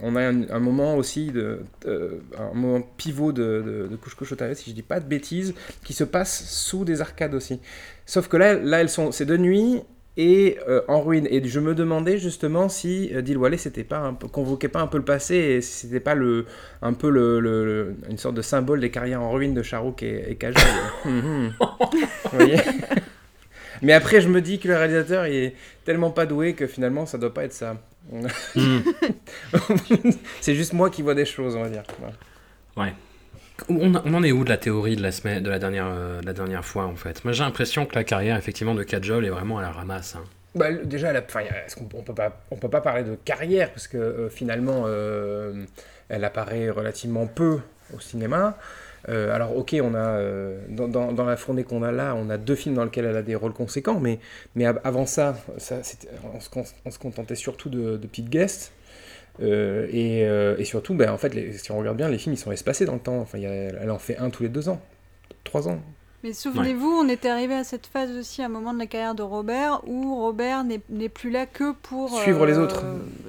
on a un, un moment aussi, de, un moment pivot de, de, Kushotahe, si je dis pas de bêtises, qui se passe sous des arcades aussi. Sauf que là, là elles sont, c'est de nuit et euh, en ruine. Et je me demandais justement si euh, Dilwale c'était pas un peu, convoquait pas un peu le passé et si c'était pas le, un peu le, le- le- une sorte de symbole des carrières en ruine de Charouk et, et voyez Mais après, je me dis que le réalisateur il est tellement pas doué que finalement ça doit pas être ça. Hmm. C'est juste moi qui vois des choses, on va dire. Voilà. On, on en est où de la théorie de la, semaine, de la, dernière, euh, de la dernière fois en fait? Moi j'ai l'impression que la carrière effectivement de Kajol est vraiment à la ramasse. hein. Bah, déjà, est-ce qu'on on peut pas, on peut pas parler de carrière parce que euh, finalement, euh, elle apparaît relativement peu au cinéma. Alors, ok, on a dans, la fournée qu'on a là, on a deux films dans lesquels elle a des rôles conséquents, mais, mais av- avant ça, ça on, se, con- on se contentait surtout de, de guests. Euh, et, euh, et surtout, ben, en fait, les- si on regarde bien, les films ils sont espacés dans le temps. Enfin, il y a- elle en fait un tous les deux ans, trois ans. Mais souvenez-vous, on était arrivé à cette phase aussi, à un moment de la carrière de Robert, où Robert n'est plus là que pour euh, Suivre les autres.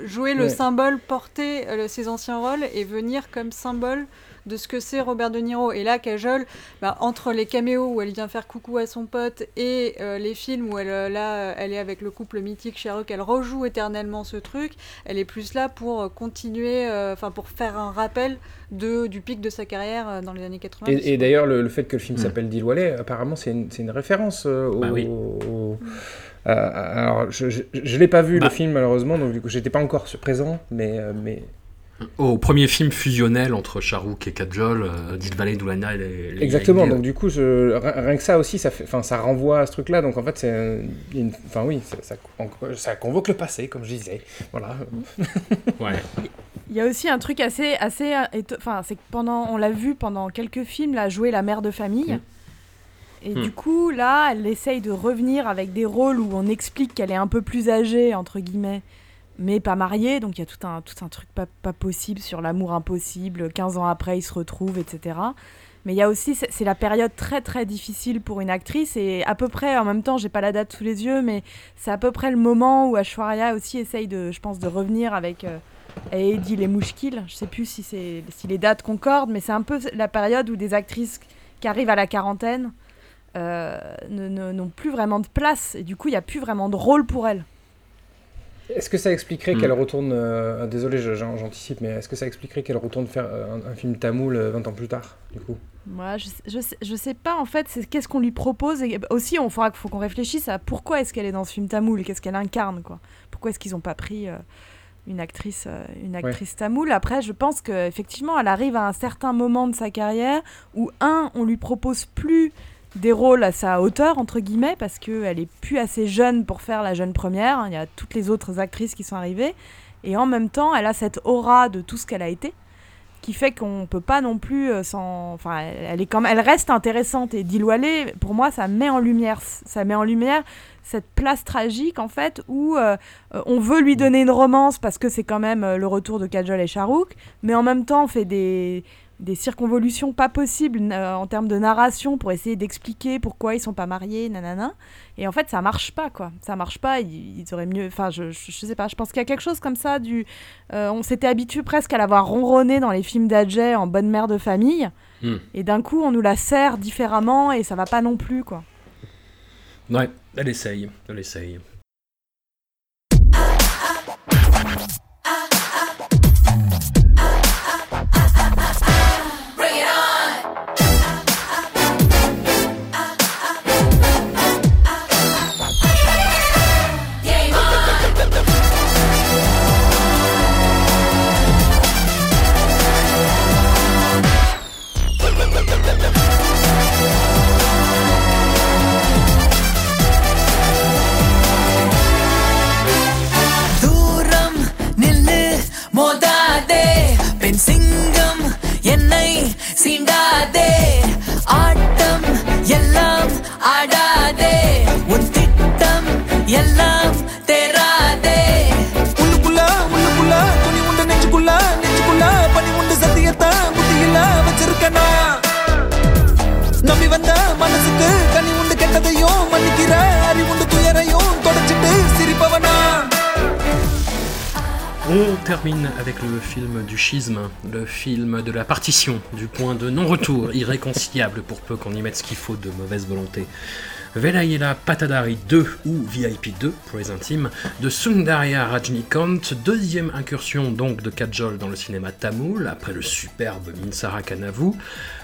jouer le symbole, porter euh, ses anciens rôles et venir comme symbole de ce que c'est Robert De Niro. Et là, Kajol, bah, entre les caméos où elle vient faire coucou à son pote et euh, les films où elle, euh, là, elle est avec le couple mythique Sherlock, elle rejoue éternellement ce truc. Elle est plus là pour euh, continuer, euh, enfin pour faire un rappel de, du pic de sa carrière euh, dans les années 80. Et, et d'ailleurs, le, le fait que le film Mm. s'appelle Dilwale, apparemment, c'est une, c'est une référence euh, au. Bah oui. au- à- alors, je ne l'ai pas vu Bah. le film malheureusement, donc du coup, j'étais pas encore présent, mais, euh, mais Au premier film fusionnel entre Charouk et Kajol, euh, Dilwale Doulana et les- les- exactement. les- Donc du coup, je, rien que ça aussi, ça fait, enfin, ça renvoie à ce truc-là. Donc en fait, c'est, une- enfin oui, ça, ça, ça convoque le passé, comme je disais. Voilà. Ouais. Il y a aussi un truc assez, assez, euh, enfin, c'est que pendant, on l'a vu pendant quelques films, là, jouer la mère de famille. Mm. Et Mm. du coup, là, elle essaye de revenir avec des rôles où on explique qu'elle est un peu plus âgée, entre guillemets, mais pas mariée. Donc il y a tout un, tout un truc pas, pas possible sur l'amour impossible. 15 ans après, ils se retrouvent, etc. Mais il y a aussi, c'est la période très très difficile pour une actrice et à peu près, en même temps, j'ai pas la date sous les yeux, mais c'est à peu près le moment où Ashwarya aussi essaye de, je pense, de revenir avec euh, Eddie les Mouchkil. Je sais plus si, si les dates concordent, mais c'est un peu la période où des actrices qui arrivent à la quarantaine euh, n'ont plus vraiment de place et du coup, il n'y a plus vraiment de rôle pour elles. Est-ce que ça expliquerait Mm. qu'elle retourne, euh, désolé, j'an- j'anticipe, mais est-ce que ça expliquerait qu'elle retourne faire euh, un, un film tamoul euh, 20 ans plus tard, du coup? Moi, je, je, sais, je sais pas en fait, c'est qu'est-ce qu'on lui propose et aussi, on faudra faut qu'on réfléchisse à pourquoi est-ce qu'elle est dans ce film tamoul, qu'est-ce qu'elle incarne quoi? Pourquoi est-ce qu'ils n'ont pas pris euh, une actrice, euh, une actrice tamoul? Après, je pense que effectivement, elle arrive à un certain moment de sa carrière où un, on lui propose plus des rôles à sa hauteur, entre guillemets, parce qu'elle est plus assez jeune pour faire la jeune première. Il y a toutes les autres actrices qui sont arrivées. Et en même temps, elle a cette aura de tout ce qu'elle a été, qui fait qu'on peut pas non plus euh, sans. Enfin, elle, est quand elle reste intéressante. Et Dilwale, pour moi, ça met en lumière, ça met en lumière cette place tragique en fait où euh, on veut lui donner une romance parce que c'est quand même euh, le retour de Kajol et Shahrukh, mais en même temps on fait des des circonvolutions pas possibles euh, en termes de narration pour essayer d'expliquer pourquoi ils sont pas mariés, nanana. Et en fait, ça marche pas, quoi. Ça marche pas. Ils, ils auraient mieux. Enfin, je, je, je sais pas. Je pense qu'il y a quelque chose comme ça. Du, euh, on s'était habitué presque à l'avoir ronronné dans les films d'Adjay en bonne mère de famille. Hmm. Et d'un coup, on nous la sert différemment et ça va pas non plus, quoi. Ouais, elle essaye, elle essaye. Du point de non-retour, irréconciliable pour peu qu'on y mette ce qu'il faut de mauvaise volonté. Velayela Patadari 2 ou VIP 2 pour les intimes de Sundarya Rajnikant, deuxième incursion donc de Kajol dans le cinéma tamoul après le superbe Minsara Kanavu.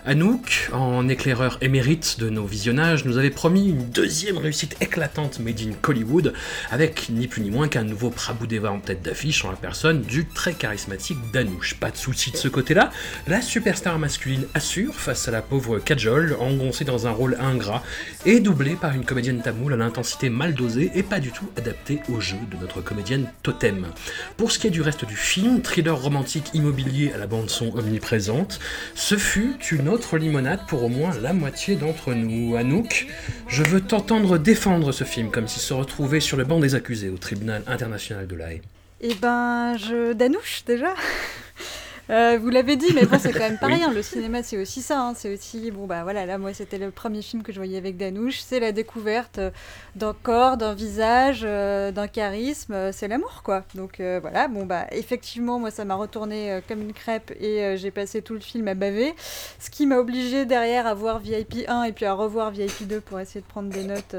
Anouk, en éclaireur émérite de nos visionnages, nous avait promis une deuxième réussite éclatante made in Hollywood avec ni plus ni moins qu'un nouveau Prabhudeva en tête d'affiche en la personne du très charismatique Danouche. Pas de souci de ce côté-là, la superstar masculine assure face à la pauvre Kajol, engoncée dans un rôle ingrat et doublée par une comédienne tamoule à l'intensité mal dosée et pas du tout adaptée au jeu de notre comédienne Totem. Pour ce qui est du reste du film, thriller romantique immobilier à la bande-son omniprésente, ce fut une autre limonade pour au moins la moitié d'entre nous. Anouk, je veux t'entendre défendre ce film comme s'il se retrouvait sur le banc des accusés au tribunal international de La Haye. Eh ben, je danouche déjà. Euh, vous l'avez dit, mais bon, c'est quand même pas Oui. rien. Le cinéma, c'est aussi ça. hein. C'est aussi, bon, bah voilà, là, moi, c'était le premier film que je voyais avec Danouche. C'est la découverte euh, d'un corps, d'un visage, euh, d'un charisme. C'est l'amour, quoi. Donc euh, voilà, bon, bah effectivement, moi, ça m'a retourné comme une crêpe et j'ai passé tout le film à baver. Ce qui m'a obligé derrière à voir VIP 1 et puis à revoir VIP 2 pour essayer de prendre des notes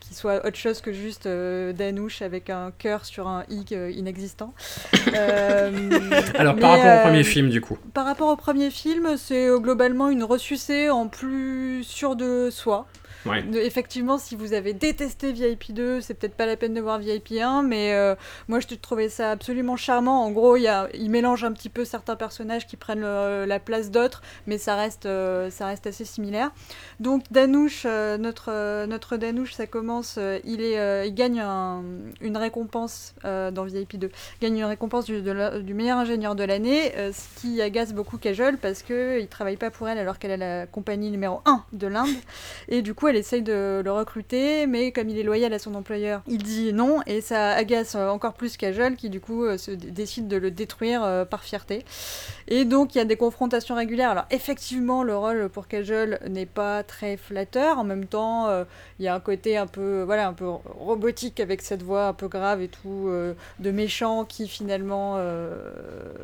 qui soient autre chose que juste Danouche avec un cœur sur un i inexistant. Alors, mais, par rapport euh, au premier film, du coup. Par rapport au premier film, c'est euh, globalement une ressucée en plus sûr de soi. Effectivement, si vous avez détesté VIP 2, c'est peut-être pas la peine de voir VIP 1, mais euh, moi je trouvais ça absolument charmant. En gros, il, il mélange un petit peu certains personnages qui prennent le- la place d'autres, mais ça reste, euh, ça reste assez similaire. Donc Danouche, euh, notre, euh, notre Danouche, ça commence, euh, il, euh, il gagne un- une récompense euh, dans VIP 2, gagne une récompense du, meilleur ingénieur de l'année, euh, ce qui agace beaucoup Kajol parce qu'il travaille pas pour elle alors qu'elle est la compagnie numéro 1 de l'Inde. Et du coup, essaye de le recruter, mais comme il est loyal à son employeur, il dit non, et ça agace euh, encore plus Kajol, qui du coup euh, se décide de le détruire euh, par fierté. Et donc, il y a des confrontations régulières. Alors, effectivement, le rôle pour Kajol n'est pas très flatteur. En même temps, il y a un côté un peu, voilà, un peu robotique avec cette voix un peu grave et tout, de méchant qui finalement,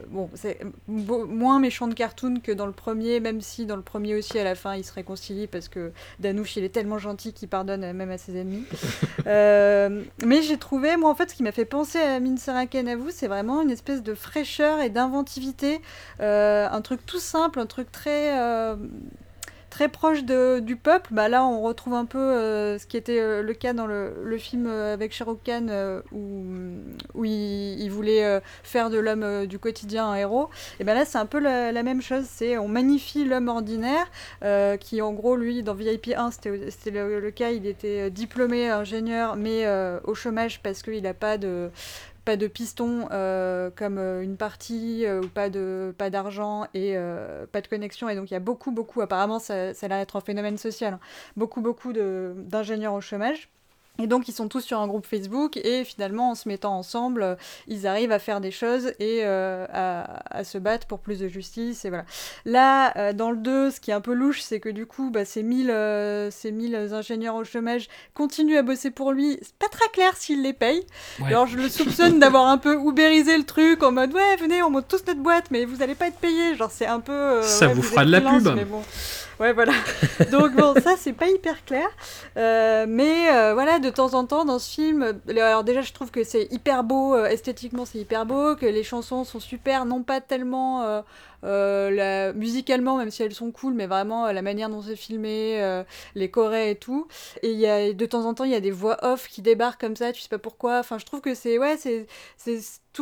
bon, c'est moins méchant de cartoon que dans le premier, même si dans le premier aussi, à la fin, il se réconcilie parce que Danouche, il est tellement gentil qu'il pardonne euh, même à ses ennemis. Euh, mais j'ai trouvé, moi, en fait, ce qui m'a fait penser à Minsara Kanavu, c'est vraiment une espèce de fraîcheur et d'inventivité. Euh, un truc tout simple, un truc très. Très proche du peuple. Bah, là, on retrouve un peu euh, ce qui était euh, le cas dans le, film euh, avec Rukh Khan, où, où il, voulait faire de l'homme du quotidien un héros. Et ben là, c'est un peu la, même chose. C'est on magnifie l'homme ordinaire, qui en gros, lui, dans VIP 1, c'était le, le cas, il était diplômé ingénieur, mais au chômage parce qu'il n'a pas de pas de piston euh, comme euh, une partie euh, ou pas de pas d'argent et pas de connexion. Et donc il y a beaucoup beaucoup apparemment ça, ça a l'air un phénomène social hein, beaucoup beaucoup d'ingénieurs au chômage et donc ils sont tous sur un groupe Facebook et finalement en se mettant ensemble euh, ils arrivent à faire des choses et euh, à, à se battre pour plus de justice et voilà. Là euh, dans le 2 ce qui est un peu louche c'est que du coup bah, ces 1000 euh, ces 1000 ingénieurs au chômage continuent à bosser pour lui. C'est pas très clair s'il les paye Ouais. alors je le soupçonne d'avoir un peu ubérisé le truc en mode ouais venez on monte tous notre boîte mais vous allez pas être payés. Genre c'est un peu Ça ouais, vous fera de la pub. mais bon. Ouais voilà. Donc bon ça c'est pas hyper clair. Mais voilà de temps en temps dans ce film. Euh, alors déjà je trouve que c'est hyper beau euh, esthétiquement c'est hyper beau que les chansons sont super non pas tellement euh, musicalement même si elles sont cool mais vraiment la manière dont c'est filmé les chorés et tout. Et y a de temps en temps il y a des voix off qui débarquent comme ça tu sais pas pourquoi. Enfin je trouve que c'est ouais c'est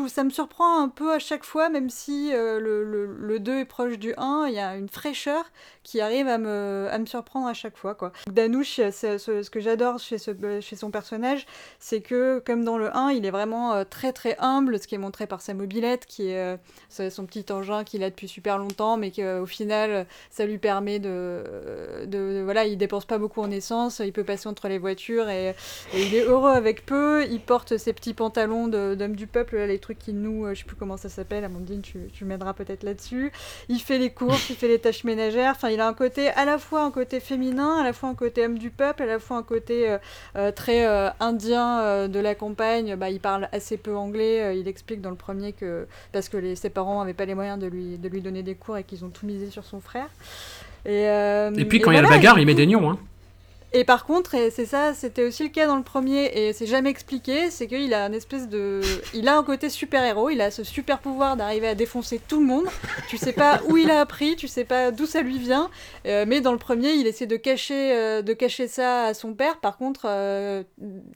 ça me surprend un peu à chaque fois même si euh, le, le, le 2 est proche du 1 il y a une fraîcheur qui arrive à me, à me surprendre à chaque fois quoi. Danouche ce, que j'adore chez, chez son personnage c'est que comme dans le 1 il est vraiment euh, très très humble ce qui est montré par sa mobilette qui est euh, son petit engin qu'il a depuis super longtemps mais qu'au final ça lui permet de, de, voilà il dépense pas beaucoup en essence il peut passer entre les voitures et, il est heureux avec peu. Il porte ses petits pantalons d'homme du peuple là, les trucs qui nouent euh, je sais plus comment ça s'appelle Amandine tu, tu m'aideras peut-être là-dessus il fait les courses il fait les tâches ménagères enfin il a un côté à la fois un côté féminin à la fois un côté homme du peuple à la fois un côté euh, euh, très euh, indien de la campagne bah, il parle assez peu anglais il explique dans le premier que parce que les, ses parents n'avaient pas les moyens de lui, de lui donner des cours et qu'ils ont tout misé sur son frère. Et, euh, Et puis quand il y a voilà, la bagarre, il met des nions. Hein. Et par contre, et c'est ça, c'était aussi le cas dans le premier, et c'est jamais expliqué, c'est qu'il a un espèce de... Il a un côté super-héros, il a ce super pouvoir d'arriver à défoncer tout le monde. Tu sais pas où il a appris, tu sais pas d'où ça lui vient, euh, mais dans le premier, il essaie de cacher, euh, de cacher ça à son père. Par contre, euh,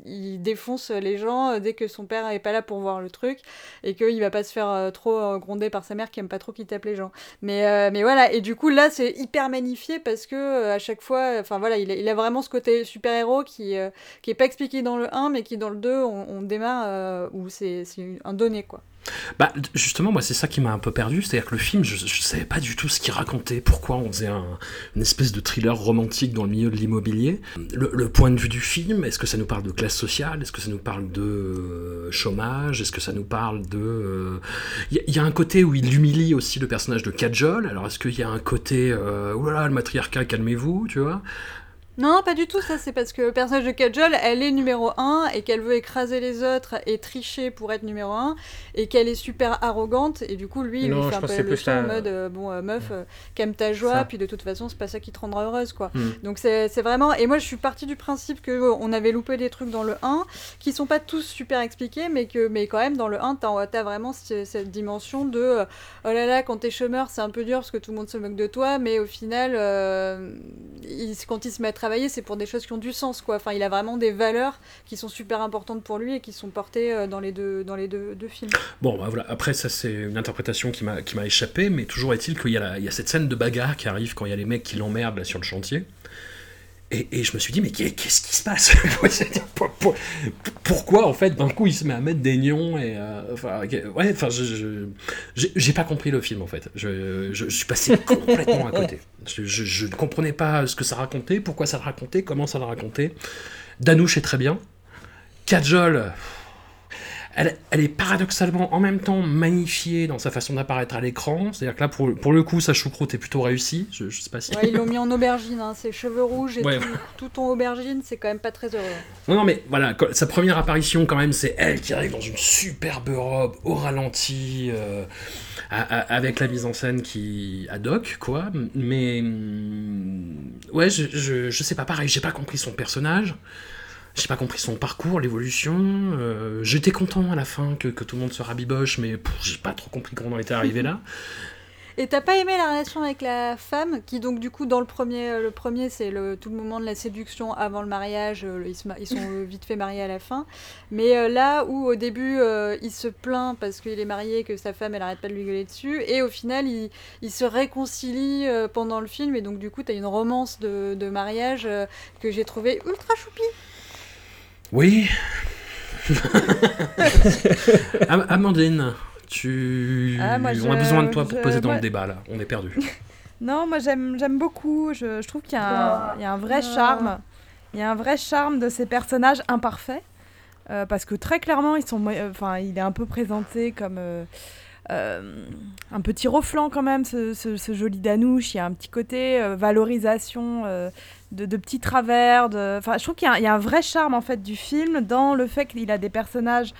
il défonce les gens dès que son père est pas là pour voir le truc, et qu'il va pas se faire trop gronder par sa mère qui aime pas trop qu'il tape les gens. Mais, mais voilà, et du coup là c'est hyper magnifié parce que à chaque fois, enfin voilà, il a vraiment ce côté super-héros qui, euh, pas expliqué dans le 1, mais qui dans le 2, on, démarre euh, où c'est un donné quoi. Bah, justement, moi, c'est ça qui m'a un peu perdu. C'est-à-dire que le film, je, je savais pas du tout ce qu'il racontait, pourquoi on faisait un, une espèce de thriller romantique dans le milieu de l'immobilier. Le, point de vue du film, est-ce que ça nous parle de classe sociale? Est-ce que ça nous parle de euh, chômage? Est-ce que ça nous parle de... Il y, a- y a un côté où il humilie aussi le personnage de Kajol. Alors, est-ce qu'il y a un côté... Euh, Oulala, le matriarcat, calmez-vous, tu vois? Non, pas du tout, ça c'est parce que le personnage de Kajol, elle est numéro 1 et qu'elle veut écraser les autres et tricher pour être numéro 1 et qu'elle est super arrogante et du coup lui il lui fait un peu le en mode euh, bon euh, meuf euh, calme ta joie Ça. puis de toute façon c'est pas ça qui te rendra heureuse quoi. Mm. Donc c'est vraiment et moi je suis partie du principe que euh, on avait loupé des trucs dans le 1 qui sont pas tous super expliqués mais que mais quand même dans le 1 t'as as vraiment ce- cette dimension de oh là là quand t'es chômeur c'est un peu dur parce que tout le monde se moque de toi mais au final quand il se met à c'est pour des choses qui ont du sens quoi. Enfin il a vraiment des valeurs qui sont super importantes pour lui et qui sont portées euh, dans les deux dans les deux, films. Bon, bah voilà, après, ça, c'est une interprétation qui m'a échappé, mais toujours est-il qu'il y, a y a cette scène de bagarre qui arrive quand il y a les mecs qui l'emmerdent là sur le chantier. Et, je me suis dit, mais qu'est- qu'est-ce qui se passe Pour- pour- Pourquoi, en fait, d'un coup, il se met à mettre des nions et. euh, ouais, enfin, j'ai- pas compris le film, en fait. Je, je- suis passé complètement à côté. Je, je- je ne comprenais pas ce que ça racontait, pourquoi ça le racontait, comment ça le racontait. Danouche est très bien. Kajol. Elle, elle est paradoxalement en même temps magnifiée dans sa façon d'apparaître à l'écran. C'est-à-dire que là, pour, pour le coup, sa choucroute est plutôt réussie. Je, je sais pas si. ouais, ils l'ont mis en aubergine hein, ses cheveux rouges et Ouais. tout, tout en aubergine c'est quand même pas très heureux Non, non, mais voilà, sa première apparition, quand même, c'est elle qui arrive dans une superbe robe, au ralenti, euh, avec la mise en scène qui ad hoc, quoi. Mais. hum, Ouais, je, je, je sais pas, pareil, j'ai pas compris son personnage. J'ai pas compris son parcours, l'évolution. euh, J'étais content à la fin que, que tout le monde se rabiboche, mais j'ai pas trop compris comment on était arrivé là. Et t'as pas aimé la relation avec la femme, qui donc du coup dans le premier, euh, le premier c'est le, tout le moment de la séduction avant le mariage, euh, ils, se ils sont vite fait mariés à la fin. Mais là où au début il se plaint parce qu'il est marié, que sa femme elle arrête pas de lui gueuler dessus, et au final il, il se réconcilie pendant le film, et donc du coup t'as une romance de, de mariage que j'ai trouvé ultra choupi. Oui. Am- Amandine, tu... Ah, moi, on a besoin de toi pour je- poser dans moi- le débat là. On est perdu. Non, moi j'aime j'aime beaucoup. Je, je trouve qu'il y, a un- il y a un vrai charme. Il y a un vrai charme de ces personnages imparfaits. Euh, parce que très clairement, ils sont, euh, enfin, il est un peu présenté comme euh, euh, un petit reflant quand même, ce, ce- ce joli Danouche. Il y a un petit côté euh, valorisation euh, de, petits travers. de- Enfin, je trouve qu'il y, a un- vrai charme en fait du film dans le fait qu'il a des personnages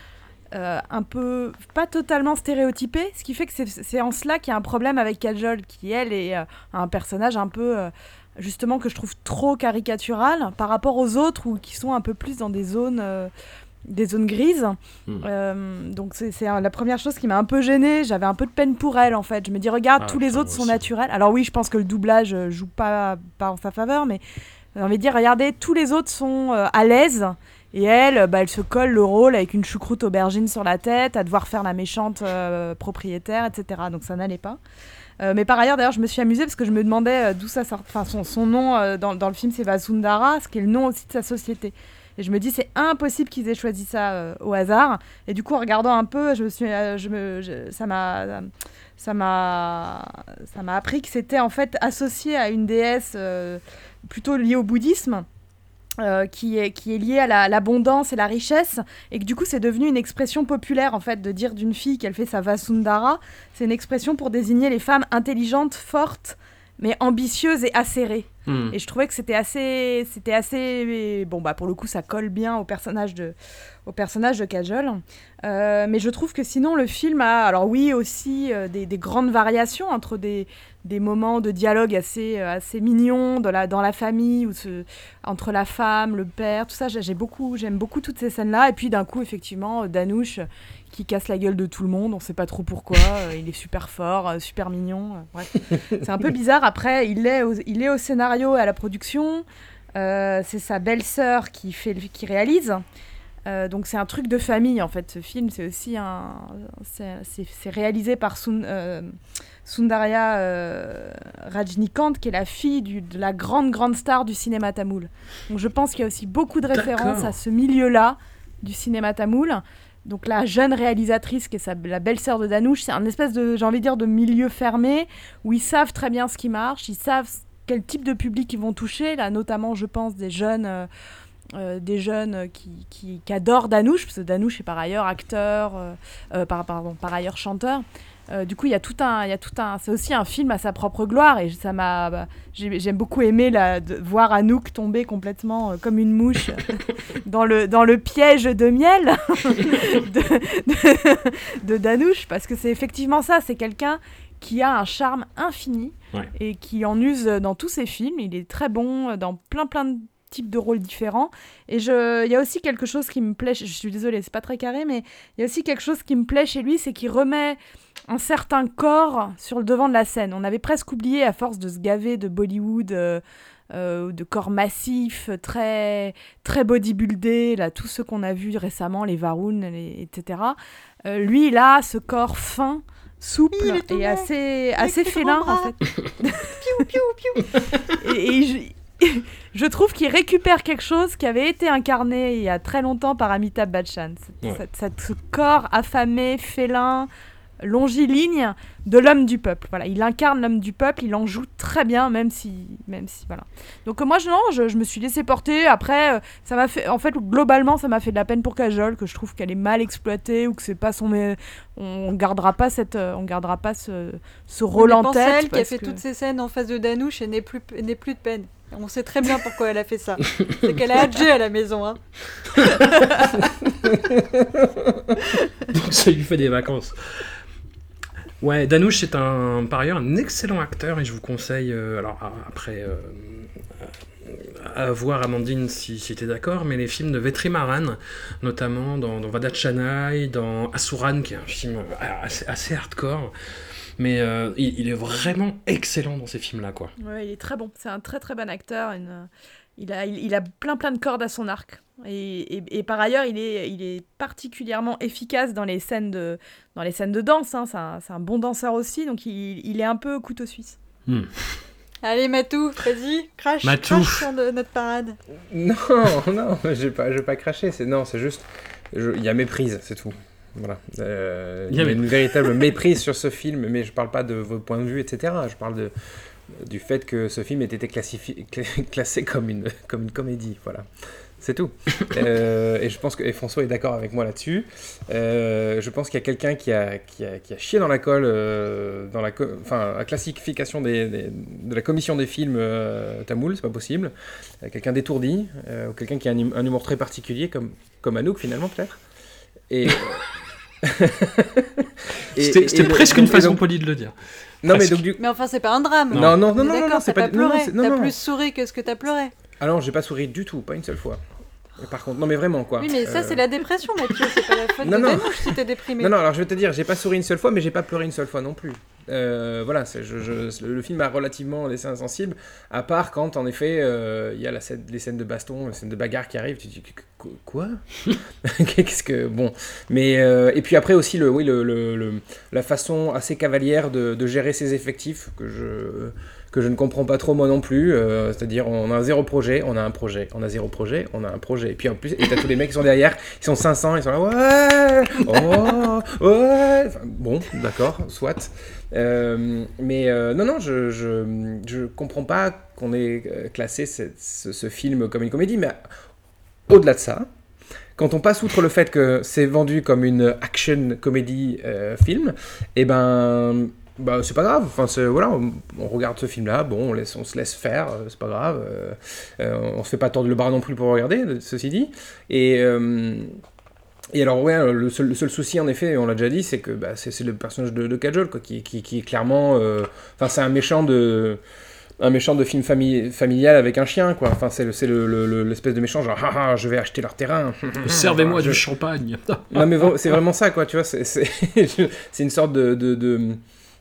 euh, un peu pas totalement stéréotypés, ce qui fait que c'est- en cela qu'il y a un problème avec Kajol, qui elle est euh, un personnage un peu euh, justement que je trouve trop caricatural par rapport aux autres ou qui sont un peu plus dans des zones des zones grises. Hmm. Euh, donc c'est la première chose qui m'a un peu gênée. J'avais un peu de peine pour elle en fait. Je me dis regarde, Ah, tous les autres sont aussi. naturels. Alors oui, je pense que le doublage euh, joue pas, pas en sa faveur, mais j'ai envie de dire regardez, tous les autres sont euh, à l'aise. Et elle, bah, elle se colle le rôle avec une choucroute aubergine sur la tête, à devoir faire la méchante euh, propriétaire, etc. Donc ça n'allait pas. Euh, mais par ailleurs, d'ailleurs, je me suis amusée parce que je me demandais d'où ça sort. Enfin, son, son nom euh, dans, dans le film, c'est Vasundara, ce qui est le nom aussi de sa société. Et je me dis, c'est impossible qu'ils aient choisi ça euh, au hasard. Et du coup, en regardant un peu, je me suis, euh, je me, ça m'a, ça m'a, ça m'a appris que c'était en fait associé à une déesse euh, plutôt liée au bouddhisme. qui, est, qui est liée à la- l'abondance et la richesse, et que du coup c'est devenu une expression populaire en fait de dire d'une fille qu'elle fait sa Vasundara, c'est une expression pour désigner les femmes intelligentes, fortes, mais ambitieuses et acérées. Hmm. Et je trouvais que c'était assez, c'était assez, bon bah pour le coup ça colle bien au personnage de, au personnage de Kajol. Euh, mais je trouve que sinon le film a, alors oui aussi euh, des, des grandes variations entre des, des moments de dialogue assez, euh, assez mignons de la, dans la famille ou entre la femme, le père, tout ça. J'ai beaucoup, j'aime beaucoup toutes ces scènes là. Et puis d'un coup effectivement Danouche qui casse la gueule de tout le monde, on sait pas trop pourquoi. euh, il est super fort, euh, super mignon. euh, bref. C'est un peu bizarre. Après, il est au, il est au scénario et à la production. C'est sa belle-sœur qui, fait, qui réalise. Donc c'est un truc de famille en fait. Ce film, c'est aussi un, c'est réalisé par Sun- Sundarya Rajnikant, qui est la fille du- de la grande grande star du cinéma tamoul. Donc je pense qu'il y a aussi beaucoup de références à ce milieu-là du cinéma tamoul. Donc la jeune réalisatrice qui est sa- la belle-sœur de Danouche, c'est un espèce de, j'ai envie de dire, de milieu fermé où ils savent très bien ce qui marche, ils savent quel type de public ils vont toucher. Là, notamment, je pense, des jeunes, euh, euh, des jeunes qui, qui, adorent Danouche, parce que Danouche est par ailleurs acteur, euh, par, pardon, par ailleurs chanteur. Euh, du coup, il y a tout un, il y a tout un, c'est aussi un film à sa propre gloire et ça m'a, bah, j'ai- j'aime beaucoup aimé la, de voir Anouk tomber complètement euh, comme une mouche dans le dans le piège de miel de, de, de Danouche parce que c'est effectivement ça, c'est quelqu'un qui a un charme infini Ouais. et qui en use dans tous ses films. Il est très bon dans plein plein de types de rôles différents. Et je, il y a aussi quelque chose qui me plaît. Je suis désolée, c'est pas très carré, mais il y a aussi quelque chose qui me plaît chez lui, c'est qu'il remet un certain corps sur le devant de la scène. On avait presque oublié à force de se gaver de Bollywood. euh, euh, de corps massifs, très, très bodybuildés, là, tous ceux qu'on a vus récemment, les Varun, les- etc. Euh, lui, il a ce corps fin, souple Oui, tout et assez, assez félin, en fait. et, et je, trouve qu'il récupère quelque chose qui avait été incarné il y a très longtemps par Amitabh Bachchan. Cette- Ouais. cette- cette- ce corps affamé, félin, longiligne de l'homme du peuple. Voilà, il incarne l'homme du peuple, il en joue très bien, même si, même si, voilà. Donc euh, moi, je, non, je, je me suis laissé porter. Après, euh, ça m'a fait, en fait, globalement, ça m'a fait de la peine pour Kajol, que je trouve qu'elle est mal exploitée ou que c'est pas son, on gardera pas cette, euh, on gardera pas ce, ce rôle en tête. qui a fait que- toutes ces scènes en face de Danouche et n'est plus, n'est plus de peine. On sait très bien pourquoi elle a fait ça. C'est qu'elle a adjé à la maison. Hein. Donc ça lui fait des vacances. Ouais, Danouche est un, par ailleurs un excellent acteur et je vous conseille, euh, alors après, euh, à voir Amandine si, si tu d'accord, mais les films de Vetrimaran, notamment dans, dans Vadachanai, dans Asuran, qui est un film euh, assez hardcore, Mais euh, il, il est vraiment excellent dans ces films-là, quoi. Ouais, il est très bon. C'est un très très bon acteur. une- Il, a, il, il a plein plein de cordes à son arc. Et, et- et par ailleurs, il est, il est particulièrement efficace dans les scènes de, dans les scènes de danse. hein. C'est un, c'est un bon danseur aussi, donc il, il est un peu couteau suisse. Allez, Matou, vas-y, crash, Matou. crash sur de- notre parade. Non, non, pas, je vais pas cracher. C'est non, c'est juste, il y a méprise, c'est tout. Voilà. Euh, Il y y a a une véritable méprise sur ce film, mais je parle pas de vos points de vue, etc. Je parle de du fait que ce film ait été classé comme une, comme une comédie. Voilà. C'est tout. Euh, et je pense que et François est d'accord avec moi là-dessus. Euh, je pense qu'il y a quelqu'un qui a, qui, a, qui a chié dans la colle, euh, dans la, co- enfin, la classification des, des- de la commission des films tamoul, c'est pas possible. Quelqu'un d'étourdi, ou quelqu'un qui a un, hum- un humour très particulier, comme, comme Anouk finalement peut-être. Et, et- C'était presque une façon donc- polie de le dire. Non mais donc du Mais enfin, c'est pas un drame. non non non non non, c'est pas pleuré. T'as non. plus souri que ce que t'as pleuré. Ah non, j'ai pas souri du tout, pas une seule fois. Et par contre, non mais vraiment quoi. Oui, mais ça, Euh, c'est la dépression, Mathieu. C'est pas la faute Non, de non. Si t'es déprimé. Non, non, alors je vais te dire, j'ai pas souri une seule fois, mais j'ai pas pleuré une seule fois non plus. Euh, voilà, c'est- je, je- le, film a relativement laissé insensible, à part quand, en effet, euh, il y a la scène- les scènes de baston, les scènes de bagarre qui arrivent, tu dis, quoi? Qu'est-ce que... Bon, mais... euh, et puis après aussi, le, oui, le, la façon assez cavalière de, gérer ses effectifs, que je que je ne comprends pas trop moi non plus, euh, c'est-à-dire on a zéro projet, on a un projet, on a zéro projet, on a un projet, et puis en plus, et t'as tous les mecs qui sont derrière, ils sont 500, ils sont là, ouais, oh, ouais, bon, d'accord, soit. Euh, mais non, non, je, je, je comprends pas qu'on ait classé ce, ce film comme une comédie, mais au-delà de ça, quand on passe outre le fait que c'est vendu comme une action comédie euh, film, et ben bah, c'est pas grave. Enfin, voilà, on, regarde ce film-là, bon, on, laisse, on se laisse faire, euh, c'est pas grave. euh, euh, on se fait pas tordre le bras non plus pour regarder, ceci dit. Et, et alors, ouais, le seul, souci, en effet, on l'a déjà dit, c'est que bah, c'est le personnage de, de qui, qui, qui est clairement. Enfin, c'est un méchant de. Un méchant de film fami- familial avec un chien, quoi. Enfin, c'est le- c'est le- le- le- l'espèce de méchant, genre, ah, ah, je vais acheter leur terrain. Servez-moi Je- du champagne. non mais c'est vraiment ça quoi, tu vois, c'est une sorte de, de, de-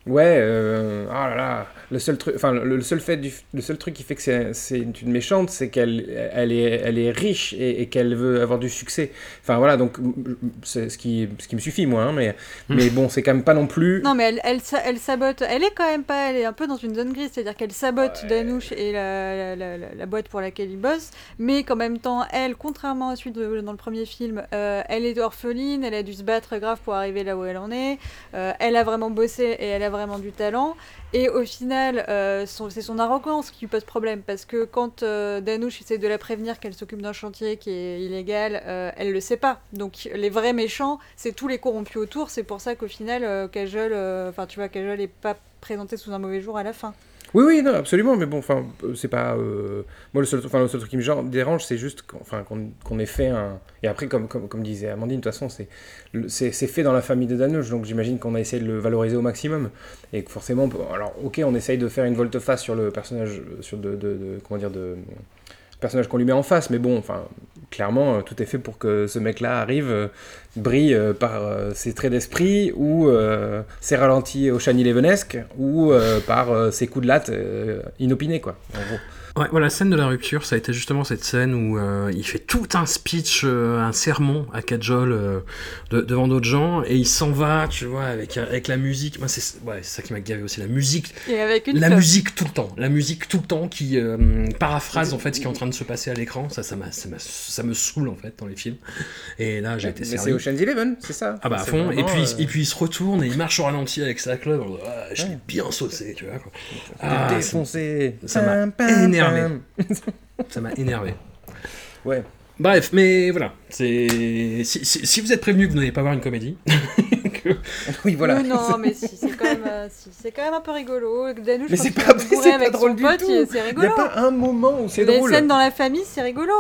ouais, euh, oh là là, le seul truc, enfin le, le seul fait du, le seul truc qui fait que c'est c'est une méchante, c'est qu'elle elle est elle est riche et, et qu'elle veut avoir du succès. Enfin voilà, donc c'est ce qui ce qui me suffit moi, hein, mais mais bon c'est quand même pas non plus. Non, mais elle, elle, elle sabote. Elle est quand même pas. Elle est un peu dans une zone grise. C'est-à-dire qu'elle sabote Danouche et la, la, la- la- la boîte pour laquelle il bosse. Mais qu'en même temps, elle, contrairement à celui de, dans le premier film, euh, elle est orpheline. Elle a dû se battre grave pour arriver là où elle en est. Euh, elle a vraiment bossé et elle a vraiment du talent. Et au final, euh, c'est son arrogance qui lui pose problème. Parce que quand euh, Danouche essaie de la prévenir qu'elle s'occupe d'un chantier qui est illégal, euh, elle le sait pas. Donc les vrais méchants, c'est tous les corrompus autour. C'est pour ça qu'au final, Kajol, enfin tu vois, est pas présenté sous un mauvais jour à la fin. Oui oui non absolument, mais bon enfin euh, c'est pas euh, moi le seul le seul truc qui me dérange c'est juste qu'on ait fait un et après comme comme, disait Amandine de toute façon c'est fait dans la famille de Danush, donc j'imagine qu'on a essayé de le valoriser au maximum. Et que forcément, alors ok, on essaye de faire une volte-face sur le personnage, sur de, de- de- comment dire, de personnage qu'on lui met en face, mais bon, enfin, clairement, euh, tout est fait pour que ce mec-là arrive, euh, brille euh, par ses traits d'esprit, ou ses ralentis au Shani Levenesque, ou par ses coups de latte inopinés, quoi. Ouais, voilà, la scène de la rupture, ça a été justement cette scène où euh, il fait tout un speech, euh, un sermon à Kajol euh, de- devant d'autres gens, et il s'en va, tu vois, avec, avec la musique. Moi, c'est ouais, c'est ça qui m'a gavé aussi, la musique. Et avec une La musique tout le temps, la musique tout le temps qui euh, paraphrase en fait ce qui est en train de se passer à l'écran. Ça, ça, m'a- ça, m'a- ça me saoule en fait dans les films. Et là, j'ai été Mais servi. c'est Ocean's Eleven, c'est ça Ah bah à C'est fond, et puis, euh, et puis il se retourne et il marche au ralenti avec sa club. Ah, je l'ai Ouais. bien saucé, tu vois. Quoi. Ah, ça- défoncé. ça m'a pam, énervé. Ça m'a énervé. Ouais. Bref, mais voilà. C'est si, si, si vous êtes prévenu que vous n'allez pas voir une comédie, que- Oui, voilà. Oui, non, mais si, c'est quand, même, euh, si, c'est quand même un peu rigolo. Danouche, Mais c'est pas- pas drôle du pote, tout. il- c'est Il n'y rigolo. a pas un moment où c'est Les drôle. scènes dans la famille, c'est rigolo.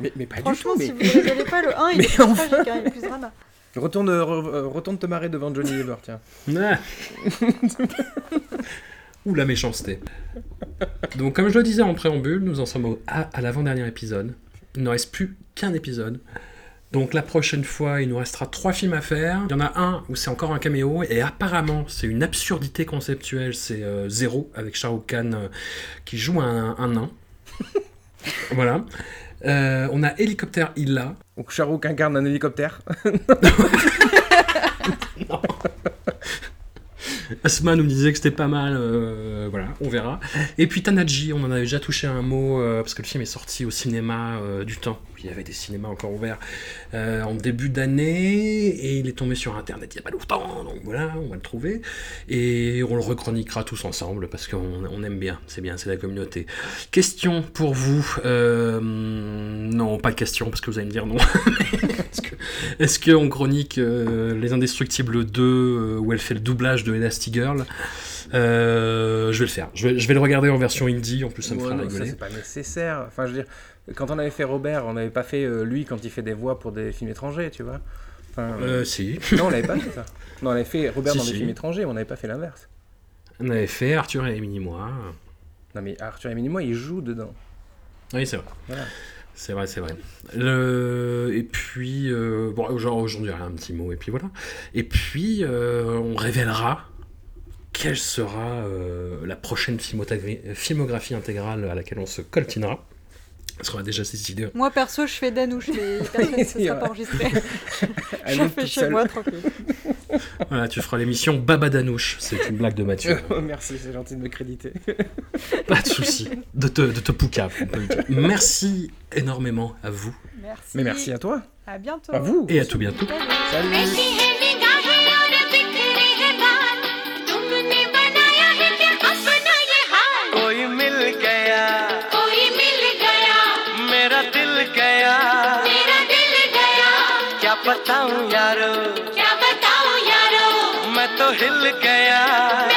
Mais, mais pas du Franchement, tout. Mais... si vous ne pas, le 1, il Mais est plus enfin. tragique, hein, il est plus drama. Retourne, re- euh, retourne te marrer devant Johnny Weaver, tiens. Ah. Ouh la méchanceté. Donc comme je le disais en préambule, nous en sommes au- à, à l'avant-dernier épisode. Il ne reste plus qu'un épisode. Donc la prochaine fois, il nous restera trois films à faire. Il y en a un où c'est encore un caméo et apparemment c'est une absurdité conceptuelle. C'est euh, Zéro avec Shah Rukh Khan euh, qui joue un, un nain. voilà. Euh, on a Hélicoptère Illa. Donc Charouk incarne un hélicoptère. Asma nous disait que c'était pas mal, euh, voilà, on verra. Et puis Tanaji, on en avait déjà touché un mot, euh, parce que le film est sorti au cinéma euh, du temps, il y avait des cinémas encore ouverts, en début d'année, et il est tombé sur Internet il y a pas longtemps, donc voilà, on va le trouver. Et on le rechroniquera tous ensemble, parce qu'on on aime bien, c'est bien, c'est la communauté. Question pour vous Non, pas de question, parce que vous allez me dire non. Est-ce qu'on chronique euh, Les Indestructibles 2, euh, où elle fait le doublage de Elastigirl Euh, Je vais le faire. Je vais, je vais le regarder en version indie, en plus ça me Ouais, fera non, rigoler. c'est pas nécessaire. Enfin, je veux dire, quand on avait fait Robert, on n'avait pas fait euh, lui quand il fait des voix pour des films étrangers, tu vois. Enfin, Euh, si. Non, on l'avait pas fait ça. Non, on avait fait Robert Si, dans des films étrangers, on n'avait pas fait l'inverse. On avait fait Arthur et Emily moi. Non, mais Arthur et moi, il joue dedans. Oui, c'est vrai. Voilà. C'est vrai, c'est vrai. Le... Et puis, euh, bon, genre aujourd'hui, un petit mot, et puis voilà. Et puis, euh, on révélera quelle sera euh, la prochaine filmographie intégrale à laquelle on se coltinera. Parce qu'on a déjà cette idée. Moi perso, je fais Danouche, mais personne ne sera pas enregistré. Je le fais chez seule. moi tranquille. Voilà, tu feras l'émission Baba Danouche. C'est une blague de Mathieu. Merci, c'est gentil de me créditer. Pas de souci. De te, de te pouca. Merci énormément à vous Merci. Mais merci à toi, À bientôt. à vous. et à tout bientôt. Salut. बताऊँ यारो। क्या बताऊँ यारो? मैं तो हिल गया।